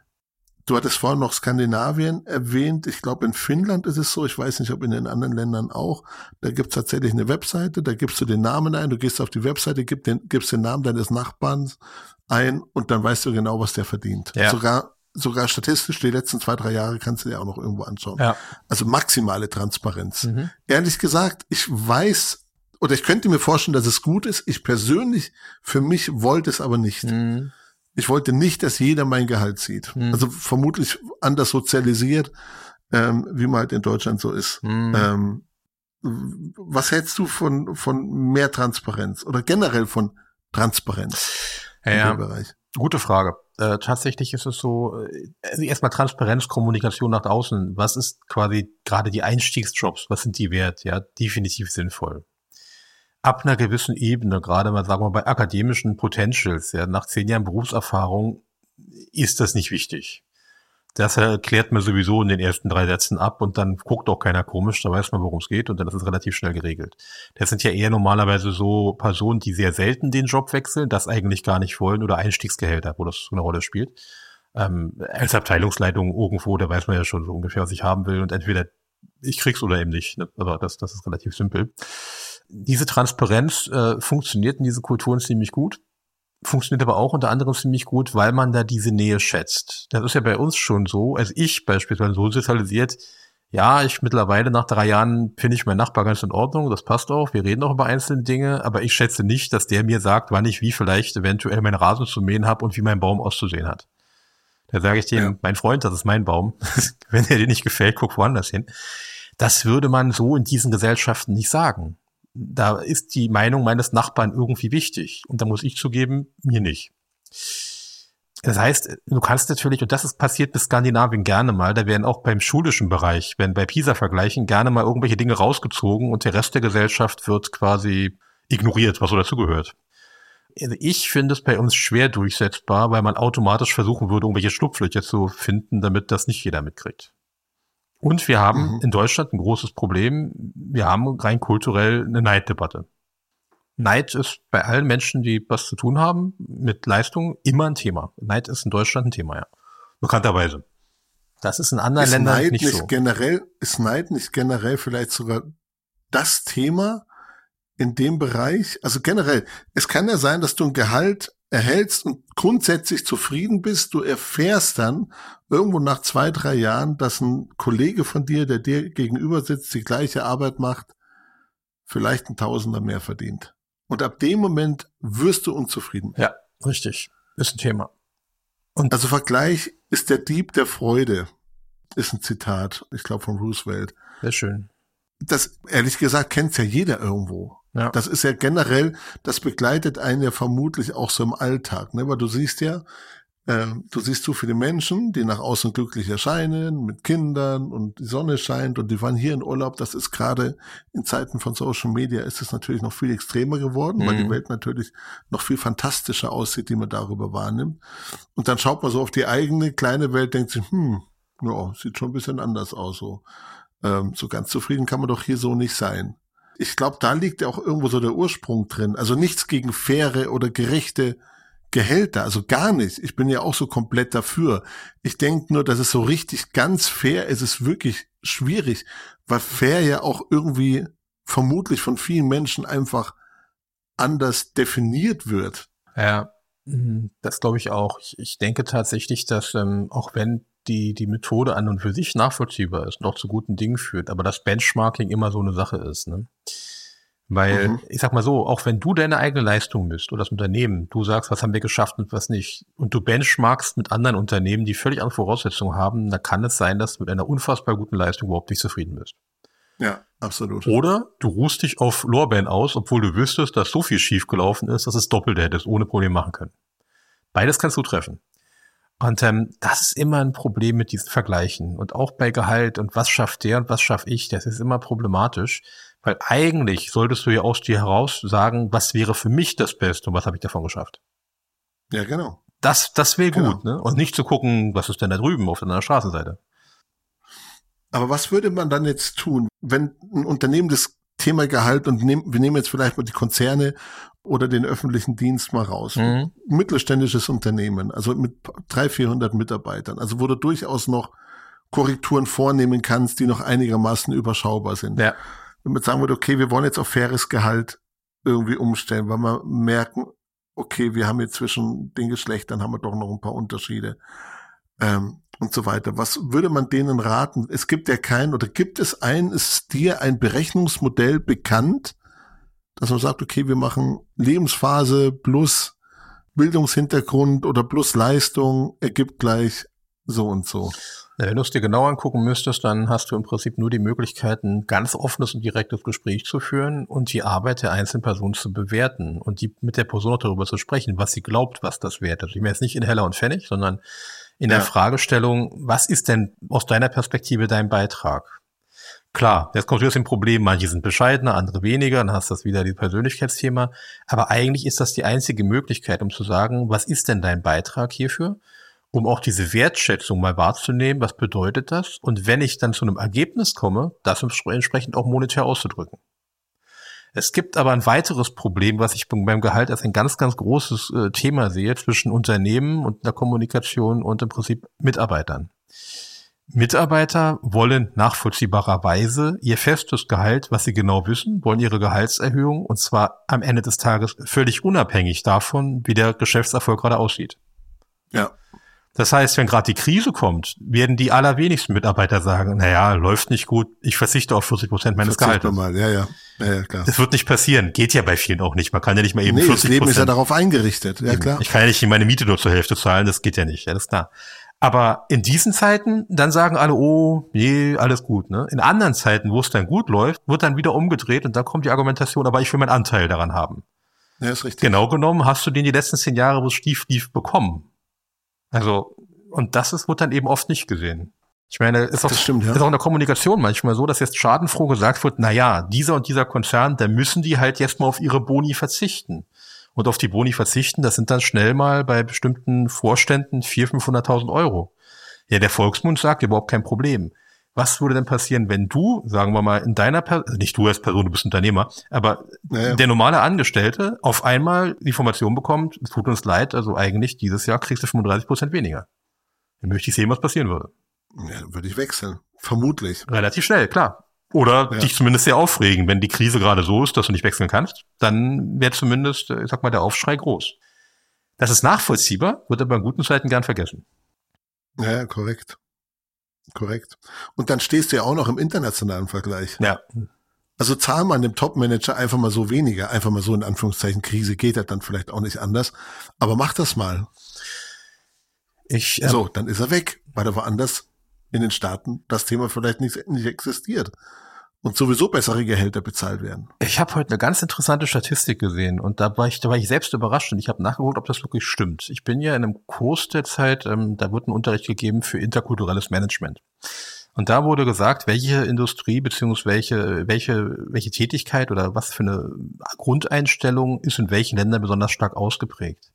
Du hattest vorhin noch Skandinavien erwähnt. Ich glaube, in Finnland ist es so. Ich weiß nicht, ob in den anderen Ländern auch. Da gibt es tatsächlich eine Webseite. Da gibst du den Namen ein. Du gehst auf die Webseite, gibst den, gibst den Namen deines Nachbarn ein und dann weißt du genau, was der verdient. Ja. Sogar sogar statistisch die letzten zwei, drei Jahre kannst du dir auch noch irgendwo anschauen. Ja. Also maximale Transparenz. Mhm. Ehrlich gesagt, ich weiß oder ich könnte mir vorstellen, dass es gut ist. Ich persönlich für mich wollte es aber nicht. Mhm. Ich wollte nicht, dass jeder mein Gehalt sieht. Mhm. Also vermutlich anders sozialisiert, ähm, wie man halt in Deutschland so ist. Mhm. Ähm, was hältst du von, von mehr Transparenz oder generell von Transparenz ja, in dem Bereich? Gute Frage. Äh, tatsächlich ist es so, äh, also erstmal Transparenz, Kommunikation nach außen. Was ist quasi gerade die Einstiegsjobs? Was sind die wert? Ja, definitiv sinnvoll. Ab einer gewissen Ebene, gerade mal sagen wir bei akademischen Potentials, ja, nach zehn Jahren Berufserfahrung ist das nicht wichtig. Das erklärt man sowieso in den ersten drei Sätzen ab und dann guckt auch keiner komisch, da weiß man, worum es geht und dann ist es relativ schnell geregelt. Das sind ja eher normalerweise so Personen, die sehr selten den Job wechseln, das eigentlich gar nicht wollen oder Einstiegsgehälter, wo das so eine Rolle spielt. Ähm, als Abteilungsleitung irgendwo, da weiß man ja schon so ungefähr, was ich haben will und entweder ich krieg's oder eben nicht. Ne? Also das, das ist relativ simpel. Diese Transparenz äh, funktioniert in diesen Kulturen ziemlich gut funktioniert aber auch unter anderem ziemlich gut, weil man da diese Nähe schätzt. Das ist ja bei uns schon so, als ich beispielsweise so sozialisiert, ja, ich mittlerweile nach drei Jahren finde ich meinen Nachbar ganz in Ordnung, das passt auch, wir reden auch über einzelne Dinge, aber ich schätze nicht, dass der mir sagt, wann ich wie vielleicht eventuell meinen Rasen zu mähen habe und wie mein Baum auszusehen hat. Da sage ich dem, ja. mein Freund, das ist mein Baum. Wenn er dir nicht gefällt, guck woanders hin. Das würde man so in diesen Gesellschaften nicht sagen. Da ist die Meinung meines Nachbarn irgendwie wichtig. Und da muss ich zugeben, mir nicht. Das heißt, du kannst natürlich, und das ist passiert bis Skandinavien gerne mal, da werden auch beim schulischen Bereich, wenn bei PISA-Vergleichen gerne mal irgendwelche Dinge rausgezogen und der Rest der Gesellschaft wird quasi ignoriert, was so dazugehört. Also ich finde es bei uns schwer durchsetzbar, weil man automatisch versuchen würde, irgendwelche Schlupflöcher zu finden, damit das nicht jeder mitkriegt. Und wir haben mhm. in Deutschland ein großes Problem. Wir haben rein kulturell eine Neiddebatte. Neid ist bei allen Menschen, die was zu tun haben mit Leistung, immer ein Thema. Neid ist in Deutschland ein Thema, ja. Bekannterweise. Das ist in anderen ist Ländern Neid nicht, nicht so. Generell, ist Neid nicht generell vielleicht sogar das Thema in dem Bereich? Also generell, es kann ja sein, dass du ein Gehalt erhältst und grundsätzlich zufrieden bist. Du erfährst dann irgendwo nach zwei, drei Jahren, dass ein Kollege von dir, der dir gegenüber sitzt, die gleiche Arbeit macht, vielleicht ein Tausender mehr verdient. Und ab dem Moment wirst du unzufrieden. Ja, richtig. Ist ein Thema. Und also Vergleich ist der Dieb der Freude, ist ein Zitat, ich glaube von Roosevelt. Sehr schön. Das, ehrlich gesagt, kennt ja jeder irgendwo. Ja. Das ist ja generell, das begleitet einen ja vermutlich auch so im Alltag, ne? Weil du siehst ja, äh, du siehst so viele Menschen, die nach außen glücklich erscheinen, mit Kindern und die Sonne scheint und die waren hier in Urlaub. Das ist gerade in Zeiten von Social Media ist es natürlich noch viel extremer geworden, mhm. weil die mhm. Welt natürlich noch viel fantastischer aussieht, die man darüber wahrnimmt. Und dann schaut man so auf die eigene kleine Welt, denkt sich, hm, ja, sieht schon ein bisschen anders aus. So, ähm, so ganz zufrieden kann man doch hier so nicht sein. Ich glaube, da liegt ja auch irgendwo so der Ursprung drin. Also nichts gegen faire oder gerechte Gehälter, also gar nicht. Ich bin ja auch so komplett dafür. Ich denke nur, dass es so richtig ganz fair ist, es wirklich schwierig, weil fair ja auch irgendwie vermutlich von vielen Menschen einfach anders definiert wird. Ja, mhm, das glaube ich auch. Ich, ich, denke tatsächlich, dass ähm, auch wenn die, die Methode an und für sich nachvollziehbar ist und auch zu guten Dingen führt, aber das Benchmarking immer so eine Sache ist. Ne? Weil, mhm. ich sag mal so, auch wenn du deine eigene Leistung misst oder das Unternehmen, du sagst, was haben wir geschafft und was nicht, und du benchmarkst mit anderen Unternehmen, die völlig andere Voraussetzungen haben, dann kann es sein, dass du mit einer unfassbar guten Leistung überhaupt nicht zufrieden bist. Ja, absolut. Oder du ruhst dich auf Lorbeeren aus, obwohl du wüsstest, dass so viel schief gelaufen ist, dass es doppelt hättest ohne Problem machen können. Beides kannst du treffen. Und ähm, das ist immer ein Problem mit diesen Vergleichen. Und auch bei Gehalt und was schafft der und was schaffe ich, das ist immer problematisch, weil eigentlich solltest du ja aus dir heraus sagen, was wäre für mich das Beste und was habe ich davon geschafft. Ja, genau. Das, das wäre genau. gut, ne? Und nicht zu gucken, was ist denn da drüben auf der Straßenseite. Aber was würde man dann jetzt tun, wenn ein Unternehmen das Thema Gehalt und nehm, wir nehmen jetzt vielleicht mal die Konzerne oder den öffentlichen Dienst mal raus. Mhm. Mittelständisches Unternehmen, also mit drei, vierhundert Mitarbeitern, also wo du durchaus noch Korrekturen vornehmen kannst, die noch einigermaßen überschaubar sind. Ja wenn man sagen würde, okay, wir wollen jetzt auf faires Gehalt irgendwie umstellen, weil wir merken, okay, wir haben jetzt zwischen den Geschlechtern haben wir doch noch ein paar Unterschiede ähm, und so weiter. Was würde man denen raten? Es gibt ja kein oder gibt es ein, ist dir ein Berechnungsmodell bekannt, dass man sagt, okay, wir machen Lebensphase plus Bildungshintergrund oder plus Leistung ergibt gleich so und so. Ja, wenn du es dir genau angucken müsstest, dann hast du im Prinzip nur die Möglichkeit, ein ganz offenes und direktes Gespräch zu führen und die Arbeit der einzelnen Person zu bewerten und die mit der Person auch darüber zu sprechen, was sie glaubt, was das wert ist. Ich meine jetzt nicht in Heller und Pfennig, sondern in ja. der Fragestellung, was ist denn aus deiner Perspektive dein Beitrag? Klar, jetzt kommt wieder ein Problem, manche sind bescheidener, andere weniger, dann hast du das wieder die Persönlichkeitsthema. Aber eigentlich ist das die einzige Möglichkeit, um zu sagen, was ist denn dein Beitrag hierfür? um auch diese Wertschätzung mal wahrzunehmen, was bedeutet das? Und wenn ich dann zu einem Ergebnis komme, das entsprechend auch monetär auszudrücken. Es gibt aber ein weiteres Problem, was ich beim Gehalt als ein ganz, ganz großes äh, Thema sehe zwischen Unternehmen und der Kommunikation und im Prinzip Mitarbeitern. Mitarbeiter wollen nachvollziehbarerweise ihr festes Gehalt, was sie genau wissen, wollen ihre Gehaltserhöhung und zwar am Ende des Tages völlig unabhängig davon, wie der Geschäftserfolg gerade aussieht. Ja. Das heißt, wenn gerade die Krise kommt, werden die allerwenigsten Mitarbeiter sagen, naja, läuft nicht gut, ich verzichte auf 40 Prozent meines Verzicht Gehaltes. Mal. Ja, ja, ja, ja, klar. Das wird nicht passieren. Geht ja bei vielen auch nicht. Man kann ja nicht mal eben Nee, 40 das Leben ist ja Prozent. darauf eingerichtet. Ja, klar. Ich kann ja nicht meine Miete nur zur Hälfte zahlen, das geht ja nicht, ja, das ist klar. Aber in diesen Zeiten, dann sagen alle, oh, nee, alles gut. Ne? In anderen Zeiten, wo es dann gut läuft, wird dann wieder umgedreht und dann kommt die Argumentation, aber ich will meinen Anteil daran haben. Ja, ist richtig. Genau genommen hast du den die letzten zehn Jahre, wo es stief lief, bekommen. Also, und das ist, wird dann eben oft nicht gesehen. Ich meine, ist auch, Das stimmt, ja. ist auch in der Kommunikation manchmal so, dass jetzt schadenfroh gesagt wird, na ja, dieser und dieser Konzern, da müssen die halt jetzt mal auf ihre Boni verzichten. Und auf die Boni verzichten, das sind dann schnell mal bei bestimmten Vorständen 400.000, 500.000 Euro. Ja, der Volksmund sagt überhaupt kein Problem. Was würde denn passieren, wenn du, sagen wir mal, in deiner Person, nicht du als Person, du bist Unternehmer, aber Ja, ja. der normale Angestellte auf einmal die Information bekommt, es tut uns leid, also eigentlich dieses Jahr kriegst du 35 Prozent weniger. Dann möchte ich sehen, was passieren würde. Ja, dann würde ich wechseln. Vermutlich. Relativ schnell, klar. Oder Ja. dich zumindest sehr aufregen, wenn die Krise gerade so ist, dass du nicht wechseln kannst, dann wäre zumindest, äh, ich sag mal, der Aufschrei groß. Das ist nachvollziehbar, wird aber in guten Zeiten gern vergessen. Ja, ja, korrekt. Korrekt. Und dann stehst du ja auch noch im internationalen Vergleich. Ja. Also zahl man dem Top-Manager einfach mal so weniger, einfach mal so in Anführungszeichen Krise geht das dann vielleicht auch nicht anders. Aber mach das mal. Ich, ähm, So, dann ist er weg, weil er woanders in den Staaten das Thema vielleicht nicht, nicht existiert. Und sowieso bessere Gehälter bezahlt werden. Ich habe heute eine ganz interessante Statistik gesehen und da war ich, da war ich selbst überrascht und ich habe nachgeguckt, ob das wirklich stimmt. Ich bin ja in einem Kurs derzeit, ähm, da wird ein Unterricht gegeben für interkulturelles Management. Und da wurde gesagt, welche Industrie welche, welche, welche Tätigkeit oder was für eine Grundeinstellung ist in welchen Ländern besonders stark ausgeprägt.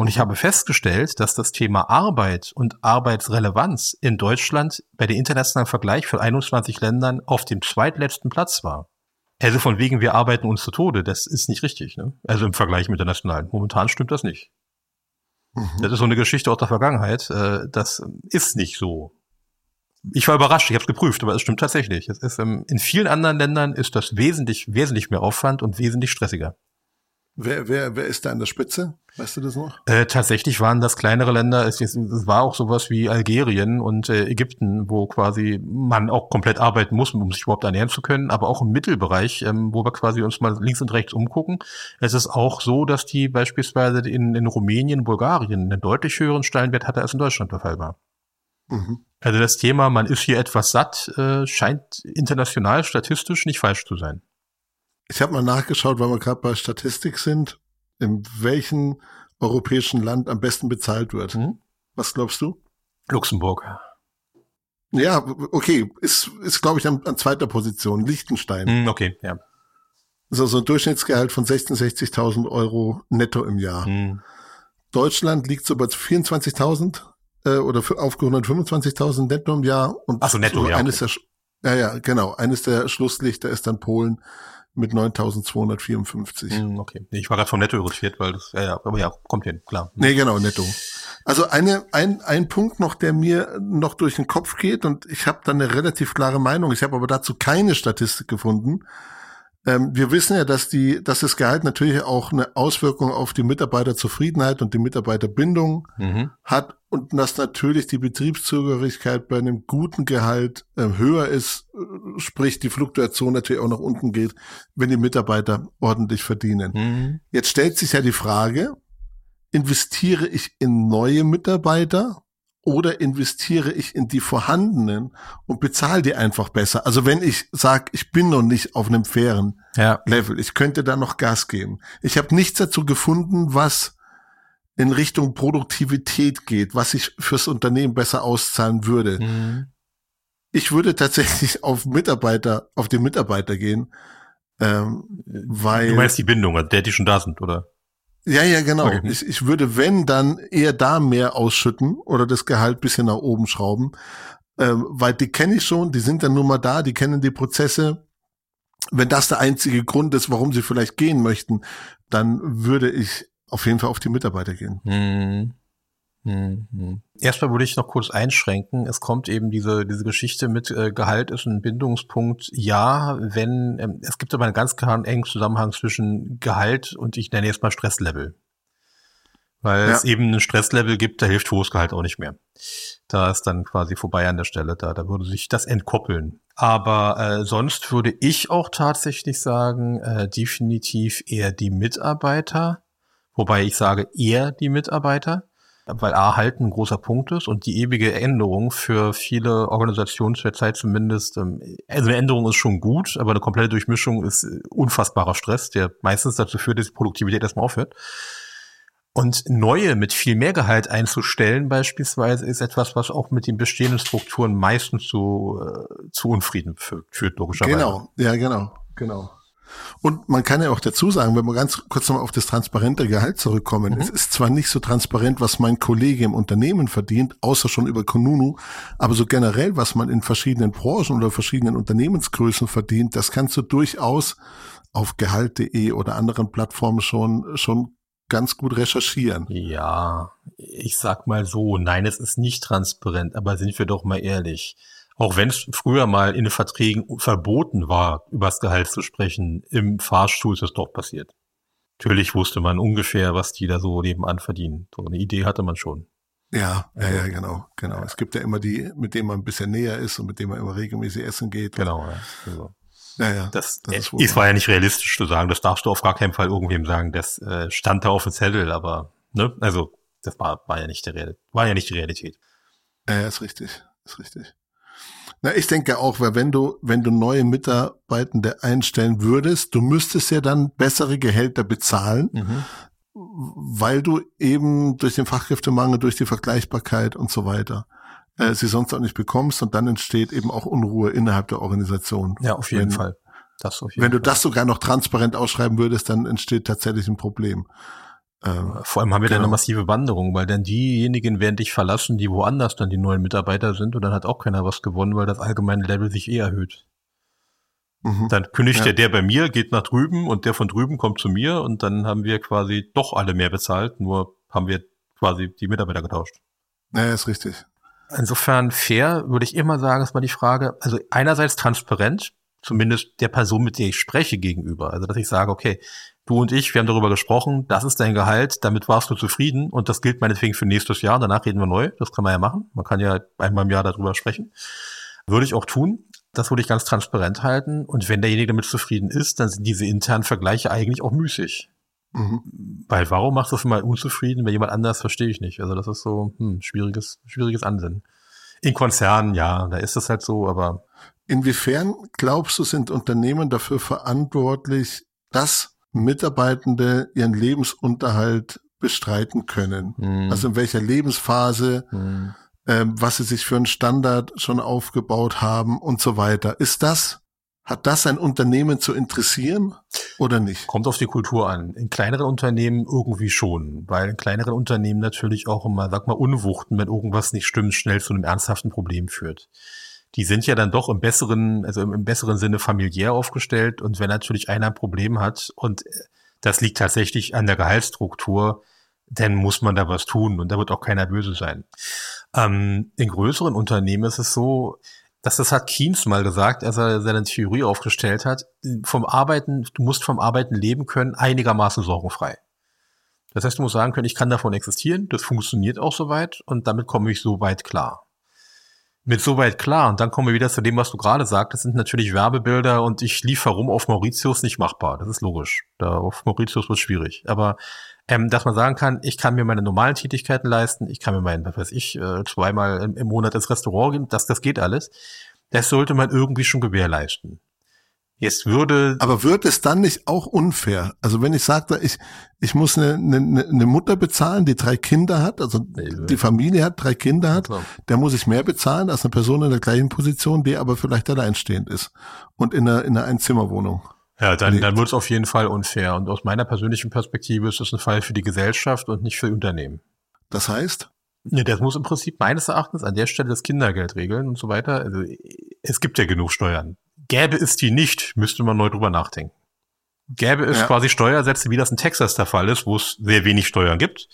Und ich habe festgestellt, dass das Thema Arbeit und Arbeitsrelevanz in Deutschland bei den internationalen Vergleich von 21 Ländern auf dem zweitletzten Platz war. Also von wegen, wir arbeiten uns zu Tode, das ist nicht richtig. Ne? Also im Vergleich mit internationalen. Momentan stimmt das nicht. Mhm. Das ist so eine Geschichte aus der Vergangenheit. Äh, Das ist nicht so. Ich war überrascht, ich habe es geprüft, aber es stimmt tatsächlich. Es ist, ähm, in vielen anderen Ländern ist das wesentlich, wesentlich mehr Aufwand und wesentlich stressiger. Wer, wer, wer ist da an der Spitze? Weißt du das noch? Äh, tatsächlich waren das kleinere Länder, es, es war auch sowas wie Algerien und äh, Ägypten, wo quasi man auch komplett arbeiten muss, um sich überhaupt ernähren zu können, aber auch im Mittelbereich, ähm, wo wir quasi uns mal links und rechts umgucken. Es ist auch so, dass die beispielsweise in, in Rumänien, Bulgarien einen deutlich höheren Stellenwert hatte, als in Deutschland der Fall war. Mhm. Also das Thema, man ist hier etwas satt, äh, scheint international statistisch nicht falsch zu sein. Ich habe mal nachgeschaut, weil wir gerade bei Statistik sind, in welchem europäischen Land am besten bezahlt wird. Mhm. Was glaubst du? Luxemburg. Ja, okay, ist, ist glaube ich, an, an zweiter Position. Liechtenstein. Hm, okay, ja. Ist also ein Durchschnittsgehalt von 16.000, 60.000 Euro netto im Jahr. Hm. Deutschland liegt so bei 24.000 äh, oder für aufgerundet 25.000 netto im Jahr. Und Ach so, netto, ja, Eines der, Sch- ja, ja, genau. Eines der Schlusslichter ist dann Polen mit 9.254. Hm, okay. Nee, Ich war gerade vom Netto irritiert, weil das, ja, ja, aber ja, kommt hin, klar. Nee, genau, netto. Also eine, ein, ein Punkt noch, der mir noch durch den Kopf geht und ich habe da eine relativ klare Meinung. Ich habe aber dazu keine Statistik gefunden. Ähm, wir wissen ja, dass die, dass das Gehalt natürlich auch eine Auswirkung auf die Mitarbeiterzufriedenheit und die Mitarbeiterbindung Mhm. hat und dass natürlich die Betriebszugehörigkeit bei einem guten Gehalt äh, höher ist, äh, sprich die Fluktuation natürlich auch nach unten geht, wenn die Mitarbeiter ordentlich verdienen. Mhm. Jetzt stellt sich ja die Frage, investiere ich in neue Mitarbeiter oder investiere ich in die vorhandenen und bezahle die einfach besser? Also wenn ich sage, ich bin noch nicht auf einem fairen Ja. Level, ich könnte da noch Gas geben. Ich habe nichts dazu gefunden, was in Richtung Produktivität geht, was sich fürs Unternehmen besser auszahlen würde. Mhm. Ich würde tatsächlich auf Mitarbeiter, auf den Mitarbeiter gehen, ähm, weil Du meinst die Bindung, also der, die schon da sind, oder? Ja, ja, genau. Ich, ich würde, wenn, dann eher da mehr ausschütten oder das Gehalt bisschen nach oben schrauben. Ähm, weil die kenne ich schon, die sind dann nun mal da, die kennen die Prozesse. Wenn das der einzige Grund ist, warum sie vielleicht gehen möchten, dann würde ich auf jeden Fall auf die Mitarbeiter gehen. Mhm. Mhm. Erstmal würde ich noch kurz einschränken. Es kommt eben diese, diese Geschichte mit äh, Gehalt ist ein Bindungspunkt. Ja, wenn, ähm, es gibt aber einen ganz klaren engen Zusammenhang zwischen Gehalt und ich nenne jetzt mal Stresslevel. Weil ja. es eben ein Stresslevel gibt, da hilft hohes Gehalt auch nicht mehr. Da ist dann quasi vorbei an der Stelle, da, da würde sich das entkoppeln. Aber äh, sonst würde ich auch tatsächlich sagen, äh, definitiv eher die Mitarbeiter, wobei ich sage eher die Mitarbeiter, weil A halt ein großer Punkt ist und die ewige Änderung für viele Organisationen zurzeit zumindest, ähm, also eine Änderung ist schon gut, aber eine komplette Durchmischung ist äh, unfassbarer Stress, der meistens dazu führt, dass die Produktivität erstmal aufhört. Und neue mit viel mehr Gehalt einzustellen beispielsweise ist etwas, was auch mit den bestehenden Strukturen meistens zu, äh, zu Unfrieden führt, führt logischerweise. Genau, ja genau, genau. Und man kann ja auch dazu sagen, wenn wir ganz kurz nochmal auf das transparente Gehalt zurückkommen, mhm. es ist zwar nicht so transparent, was mein Kollege im Unternehmen verdient, außer schon über Konunu, aber so generell, was man in verschiedenen Branchen oder verschiedenen Unternehmensgrößen verdient, das kannst du durchaus auf gehalt.de oder anderen Plattformen schon, schon ganz gut recherchieren. Ja, ich sag mal so, nein, es ist nicht transparent, aber sind wir doch mal ehrlich. Auch wenn es früher mal in den Verträgen verboten war, über das Gehalt zu sprechen, im Fahrstuhl ist es doch passiert. Natürlich wusste man ungefähr, was die da so nebenan verdienen. So eine Idee hatte man schon. Ja, ja, ja, genau, genau. Es gibt ja immer die, mit denen man ein bisschen näher ist und mit denen man immer regelmäßig essen geht. Genau, ja. Also. Ja, ja. Das, das ist, ist war ja nicht realistisch zu sagen. Das darfst du auf gar keinen Fall irgendwem sagen. Das äh, stand da auf dem Zettel, aber ne, also das war, war ja nicht der Realität. War ja nicht die Realität. Ja, ist richtig, ist richtig. Na, ich denke auch, weil wenn du, wenn du neue Mitarbeitende einstellen würdest, du müsstest ja dann bessere Gehälter bezahlen, mhm. weil du eben durch den Fachkräftemangel, durch die Vergleichbarkeit und so weiter äh, sie sonst auch nicht bekommst und dann entsteht eben auch Unruhe innerhalb der Organisation. Ja, auf jeden wenn, Fall. Auf jeden wenn du Fall. das sogar noch transparent ausschreiben würdest, dann entsteht tatsächlich ein Problem. Ähm, Vor allem haben wir genau. dann eine massive Wanderung, weil dann diejenigen werden dich verlassen, die woanders dann die neuen Mitarbeiter sind und dann hat auch keiner was gewonnen, weil das allgemeine Level sich eh erhöht. Mhm. Dann kündigt ja. der, der bei mir, geht nach drüben und der von drüben kommt zu mir und dann haben wir quasi doch alle mehr bezahlt, nur haben wir quasi die Mitarbeiter getauscht. Ja, ist richtig. Insofern fair würde ich immer sagen, ist mal die Frage, also einerseits transparent, zumindest der Person, mit der ich spreche gegenüber. Also dass ich sage, okay, du und ich, wir haben darüber gesprochen, das ist dein Gehalt, damit warst du zufrieden und das gilt meinetwegen für nächstes Jahr, danach reden wir neu, das kann man ja machen, man kann ja einmal im Jahr darüber sprechen. Würde ich auch tun, das würde ich ganz transparent halten und wenn derjenige damit zufrieden ist, dann sind diese internen Vergleiche eigentlich auch müßig. Mhm. Weil warum machst du es mal unzufrieden, wenn jemand anders verstehe ich nicht. Also das ist so hm, schwieriges, schwieriges Ansinnen. In Konzernen, ja, da ist es halt so, aber. Inwiefern glaubst du, sind Unternehmen dafür verantwortlich, dass Mitarbeitende ihren Lebensunterhalt bestreiten können. Mhm. Also in welcher Lebensphase, mhm. ähm, was sie sich für einen Standard schon aufgebaut haben und so weiter. Ist das, hat das ein Unternehmen zu interessieren oder nicht? Kommt auf die Kultur an. In kleineren Unternehmen irgendwie schon, weil in kleineren Unternehmen natürlich auch immer, sag mal, Unwuchten, wenn irgendwas nicht stimmt, schnell zu einem ernsthaften Problem führt die sind ja dann doch im besseren, also im, im besseren Sinne familiär aufgestellt. Und wenn natürlich einer ein Problem hat und das liegt tatsächlich an der Gehaltsstruktur, dann muss man da was tun und da wird auch keiner böse sein. Ähm, in größeren Unternehmen ist es so, dass das hat Keynes mal gesagt, als er seine Theorie aufgestellt hat, vom Arbeiten, du musst vom Arbeiten leben können, einigermaßen sorgenfrei. Das heißt, du musst sagen können, ich kann davon existieren, das funktioniert auch soweit und damit komme ich so weit klar mit soweit klar. Und dann kommen wir wieder zu dem, was du gerade sagst. Das sind natürlich Werbebilder und ich lief herum auf Mauritius nicht machbar. Das ist logisch. Da auf Mauritius wird schwierig. Aber ähm, dass man sagen kann, ich kann mir meine normalen Tätigkeiten leisten, ich kann mir meinen, was weiß ich, äh, zweimal im, im Monat ins Restaurant gehen, das, das geht alles. Das sollte man irgendwie schon gewährleisten. Jetzt würde. Aber wird es dann nicht auch unfair? Also wenn ich sage, ich, ich muss eine, eine, eine Mutter bezahlen, die drei Kinder hat, also die Familie hat, drei Kinder hat, ja. der muss ich mehr bezahlen als eine Person in der gleichen Position, die aber vielleicht alleinstehend ist und in einer, in einer Einzimmerwohnung. Ja, dann, dann wird es auf jeden Fall unfair. Und aus meiner persönlichen Perspektive ist es ein Fall für die Gesellschaft und nicht für Unternehmen. Das heißt? Ja, das muss im Prinzip meines Erachtens an der Stelle das Kindergeld regeln und so weiter. Also es gibt ja genug Steuern. Gäbe es die nicht, müsste man neu drüber nachdenken. Gäbe es ja. quasi Steuersätze, wie das in Texas der Fall ist, wo es sehr wenig Steuern gibt,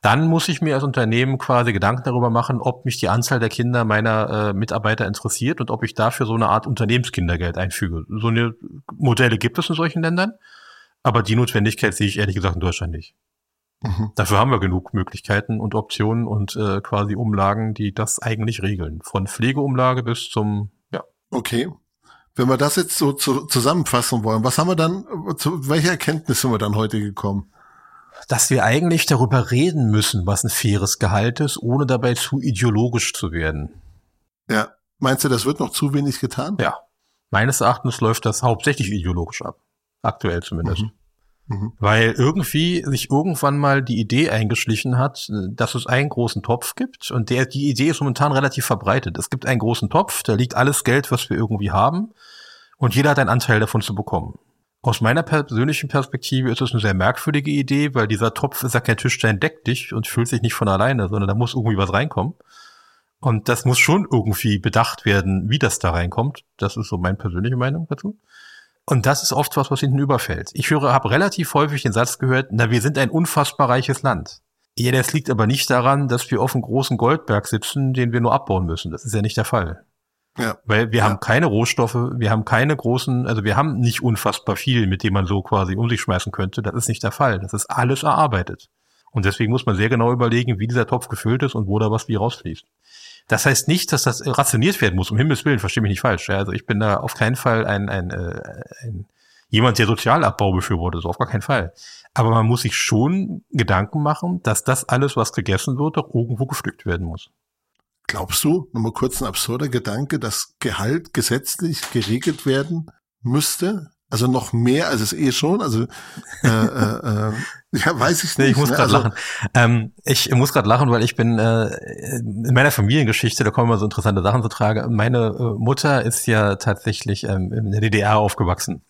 dann muss ich mir als Unternehmen quasi Gedanken darüber machen, ob mich die Anzahl der Kinder meiner äh, Mitarbeiter interessiert und ob ich dafür so eine Art Unternehmenskindergeld einfüge. So eine Modelle gibt es in solchen Ländern, aber die Notwendigkeit sehe ich ehrlich gesagt in Deutschland nicht. Mhm. Dafür haben wir genug Möglichkeiten und Optionen und äh, quasi Umlagen, die das eigentlich regeln. Von Pflegeumlage bis zum, ja. Okay. Wenn wir das jetzt so zu, zusammenfassen wollen, was haben wir dann, zu welcher Erkenntnis sind wir dann heute gekommen? Dass wir eigentlich darüber reden müssen, was ein faires Gehalt ist, ohne dabei zu ideologisch zu werden. Ja. Meinst du, das wird noch zu wenig getan? Ja. Meines Erachtens läuft das hauptsächlich ideologisch ab. Aktuell zumindest. Mhm. Mhm. Weil irgendwie sich irgendwann mal die Idee eingeschlichen hat, dass es einen großen Topf gibt und der, die Idee ist momentan relativ verbreitet. Es gibt einen großen Topf, da liegt alles Geld, was wir irgendwie haben und jeder hat einen Anteil davon zu bekommen. Aus meiner persönlichen Perspektive ist es eine sehr merkwürdige Idee, weil dieser Topf ist ja kein Tischstein deck dich und füllt sich nicht von alleine, sondern da muss irgendwie was reinkommen. Und das muss schon irgendwie bedacht werden, wie das da reinkommt. Das ist so meine persönliche Meinung dazu. Und das ist oft was, was hinten überfällt. Ich höre, habe relativ häufig den Satz gehört, na, wir sind ein unfassbar reiches Land. Ja, das liegt aber nicht daran, dass wir auf einem großen Goldberg sitzen, den wir nur abbauen müssen. Das ist ja nicht der Fall. Ja. Weil wir ja. haben keine Rohstoffe, wir haben keine großen, also wir haben nicht unfassbar viel, mit dem man so quasi um sich schmeißen könnte. Das ist nicht der Fall. Das ist alles erarbeitet. Und deswegen muss man sehr genau überlegen, wie dieser Topf gefüllt ist und wo da was wie rausfließt. Das heißt nicht, dass das rationiert werden muss, um Himmels Willen, verstehe mich nicht falsch. Ja? Also ich bin da auf keinen Fall ein, ein, äh, ein jemand, der Sozialabbau befürwortet, so auf gar keinen Fall. Aber man muss sich schon Gedanken machen, dass das alles, was gegessen wird, doch irgendwo gepflückt werden muss. Glaubst du, nochmal kurz ein absurder Gedanke, dass Gehalt gesetzlich geregelt werden müsste? Also noch mehr als es eh schon. Also äh, äh, äh, ja, weiß ich nicht. Nee, ich muss ne? gerade also, lachen. Ähm, ich muss gerade lachen, weil ich bin äh, in meiner Familiengeschichte, da kommen immer so interessante Sachen zu tragen. Meine äh, Mutter ist ja tatsächlich ähm, in der DDR aufgewachsen.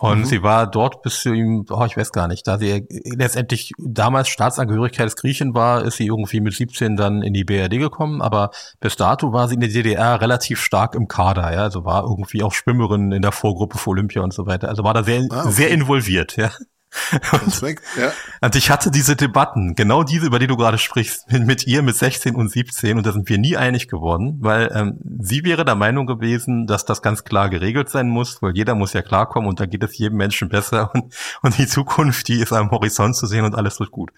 Und mhm. sie war dort bis zu ihm, oh, ich weiß gar nicht, da sie letztendlich damals Staatsangehörigkeit des Griechen war, ist sie irgendwie mit 17 dann in die BRD gekommen, aber bis dato war sie in der DDR relativ stark im Kader, ja, also war irgendwie auch Schwimmerin in der Vorgruppe für Olympia und so weiter, also war da sehr, ah, okay. sehr involviert, ja. Respekt, ja. Und ich hatte diese Debatten, genau diese, über die du gerade sprichst, mit, mit, ihr mit 16 und 17 und da sind wir nie einig geworden, weil ähm, sie wäre der Meinung gewesen, dass das ganz klar geregelt sein muss, weil jeder muss ja klarkommen und da geht es jedem Menschen besser und, und die Zukunft, die ist am Horizont zu sehen und alles wird gut.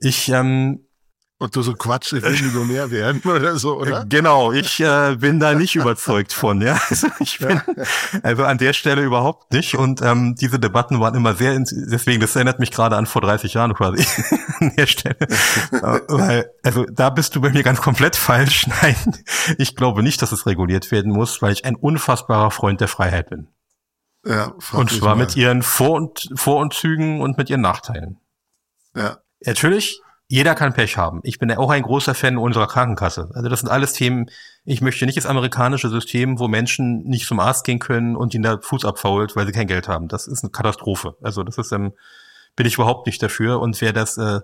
Ich ähm, und du so Quatsch, ich will Millionär werden oder so, oder? Genau, ich äh, bin da nicht überzeugt von, ja. Also ich bin also an der Stelle überhaupt nicht. Und ähm, diese Debatten waren immer sehr, deswegen, das erinnert mich gerade an vor 30 Jahren quasi an der Stelle. weil, also da bist du bei mir ganz komplett falsch. Nein, ich glaube nicht, dass es reguliert werden muss, weil ich ein unfassbarer Freund der Freiheit bin. Ja, und zwar mit ihren Vor- und Vorunzügen und mit ihren Nachteilen. Ja. Natürlich jeder kann Pech haben. Ich bin ja auch ein großer Fan unserer Krankenkasse. Also das sind alles Themen, ich möchte nicht das amerikanische System, wo Menschen nicht zum Arzt gehen können und ihnen der Fuß abfault, weil sie kein Geld haben. Das ist eine Katastrophe. Also das ist, ähm, bin ich überhaupt nicht dafür. Und wer das, äh,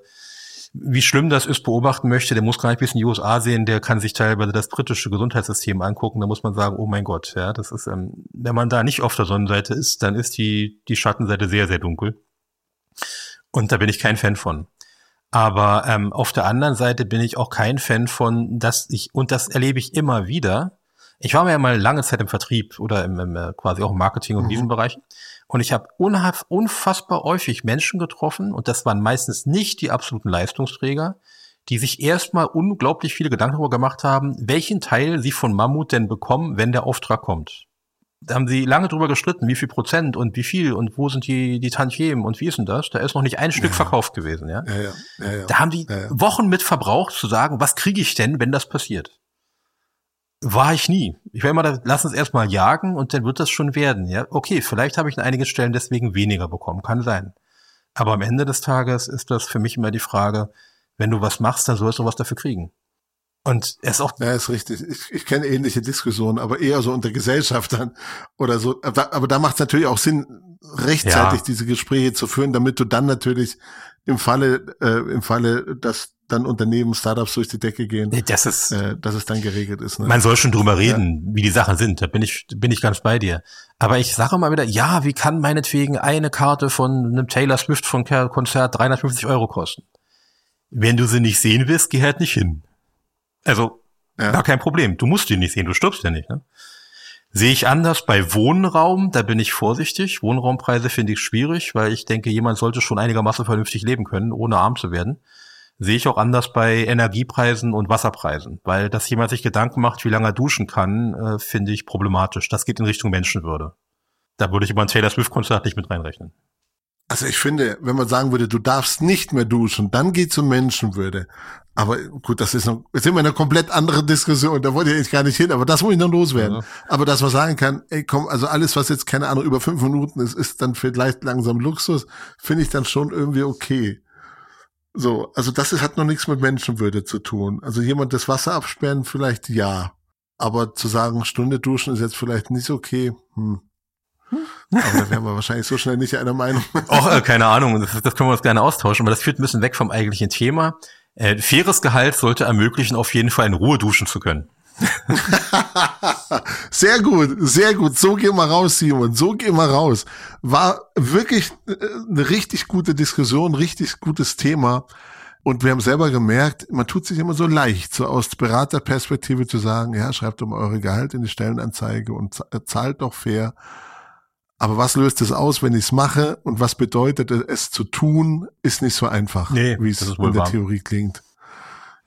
wie schlimm das ist, beobachten möchte, der muss gar nicht bis in die USA sehen, der kann sich teilweise das britische Gesundheitssystem angucken. Da muss man sagen, oh mein Gott, ja, das ist, ähm, wenn man da nicht auf der Sonnenseite ist, dann ist die, die Schattenseite sehr, sehr dunkel. Und da bin ich kein Fan von. Aber ähm, auf der anderen Seite bin ich auch kein Fan von, dass ich, und das erlebe ich immer wieder. Ich war mir ja mal lange Zeit im Vertrieb oder im, im äh, quasi auch im Marketing und mhm. diesen Bereichen. Und ich habe unfassbar häufig Menschen getroffen, und das waren meistens nicht die absoluten Leistungsträger, die sich erstmal unglaublich viele Gedanken darüber gemacht haben, welchen Teil sie von Mammut denn bekommen, wenn der Auftrag kommt da haben sie lange drüber gestritten, wie viel Prozent und wie viel und wo sind die, die Tantiemen und wie ist denn das? Da ist noch nicht ein Stück ja. verkauft gewesen, ja? Ja, ja. ja. Da haben die Wochen mit verbraucht zu sagen, was kriege ich denn, wenn das passiert? War ich nie. Ich will immer, da, lass uns erstmal jagen und dann wird das schon werden, ja? Okay, vielleicht habe ich an einigen Stellen deswegen weniger bekommen, kann sein. Aber am Ende des Tages ist das für mich immer die Frage, wenn du was machst, dann sollst du was dafür kriegen. Und er ist auch. Ja, ist richtig. Ich, ich kenne ähnliche Diskussionen, aber eher so unter Gesellschaftern oder so. Aber, aber da macht es natürlich auch Sinn, rechtzeitig ja. diese Gespräche zu führen, damit du dann natürlich im Falle, äh, im Falle, dass dann Unternehmen, Startups durch die Decke gehen, das ist, äh, dass es dann geregelt ist. Ne? Man soll schon drüber reden, ja. wie die Sachen sind. Da bin ich, bin ich ganz bei dir. Aber ich sage mal wieder, ja, wie kann meinetwegen eine Karte von einem Taylor Swift von Konzert 350 Euro kosten? wenn du sie nicht sehen willst, geh halt nicht hin. Also, ja. gar kein Problem. Du musst die nicht sehen, du stirbst ja nicht. Ne? Sehe ich anders bei Wohnraum, da bin ich vorsichtig. Wohnraumpreise finde ich schwierig, weil ich denke, jemand sollte schon einigermaßen vernünftig leben können, ohne arm zu werden. Sehe ich auch anders bei Energiepreisen und Wasserpreisen, weil dass jemand sich Gedanken macht, wie lange er duschen kann, äh, finde ich problematisch. Das geht in Richtung Menschenwürde. Da würde ich über ein Taylor Swift-Konzert nicht mit reinrechnen. Also ich finde, wenn man sagen würde, du darfst nicht mehr duschen, dann geht's um Menschenwürde. Aber gut, das ist noch, jetzt sind wir in einer komplett anderen Diskussion, da wollte ich jetzt gar nicht hin, aber das muss ich noch loswerden. Ja. Aber dass man sagen kann, ey komm, also alles, was jetzt keine Ahnung über fünf Minuten ist, ist dann vielleicht langsam Luxus, finde ich dann schon irgendwie okay. So, also das ist, hat noch nichts mit Menschenwürde zu tun. Also jemand das Wasser absperren, vielleicht ja. Aber zu sagen, Stunde duschen ist jetzt vielleicht nicht okay, hm. Aber da wären wir wahrscheinlich so schnell nicht einer Meinung. Och, äh, keine Ahnung, das, das, können wir uns gerne austauschen, aber das führt ein bisschen weg vom eigentlichen Thema. Äh, faires Gehalt sollte ermöglichen, auf jeden Fall in Ruhe duschen zu können. sehr gut, sehr gut. So geh mal raus, Simon. So geh mal raus. War wirklich äh, eine richtig gute Diskussion, richtig gutes Thema. Und wir haben selber gemerkt, man tut sich immer so leicht, so aus Beraterperspektive zu sagen, ja, schreibt um eure Gehalt in die Stellenanzeige und zahlt doch fair. Aber was löst es aus, wenn ich es mache? Und was bedeutet es zu tun, ist nicht so einfach, nee, wie es in der Theorie klingt.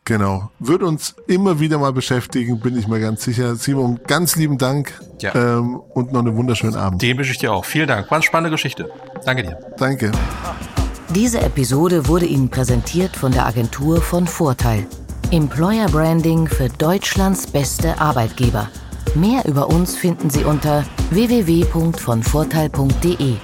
Genau. Wird uns immer wieder mal beschäftigen, bin ich mir ganz sicher. Simon, ganz lieben Dank ja. ähm, und noch einen wunderschönen Abend. Den wünsche ich dir auch. Vielen Dank. War eine spannende Geschichte. Danke dir. Danke. Diese Episode wurde Ihnen präsentiert von der Agentur von Vorteil. Employer Branding für Deutschlands beste Arbeitgeber. Mehr über uns finden Sie unter www.vonvorteil.de.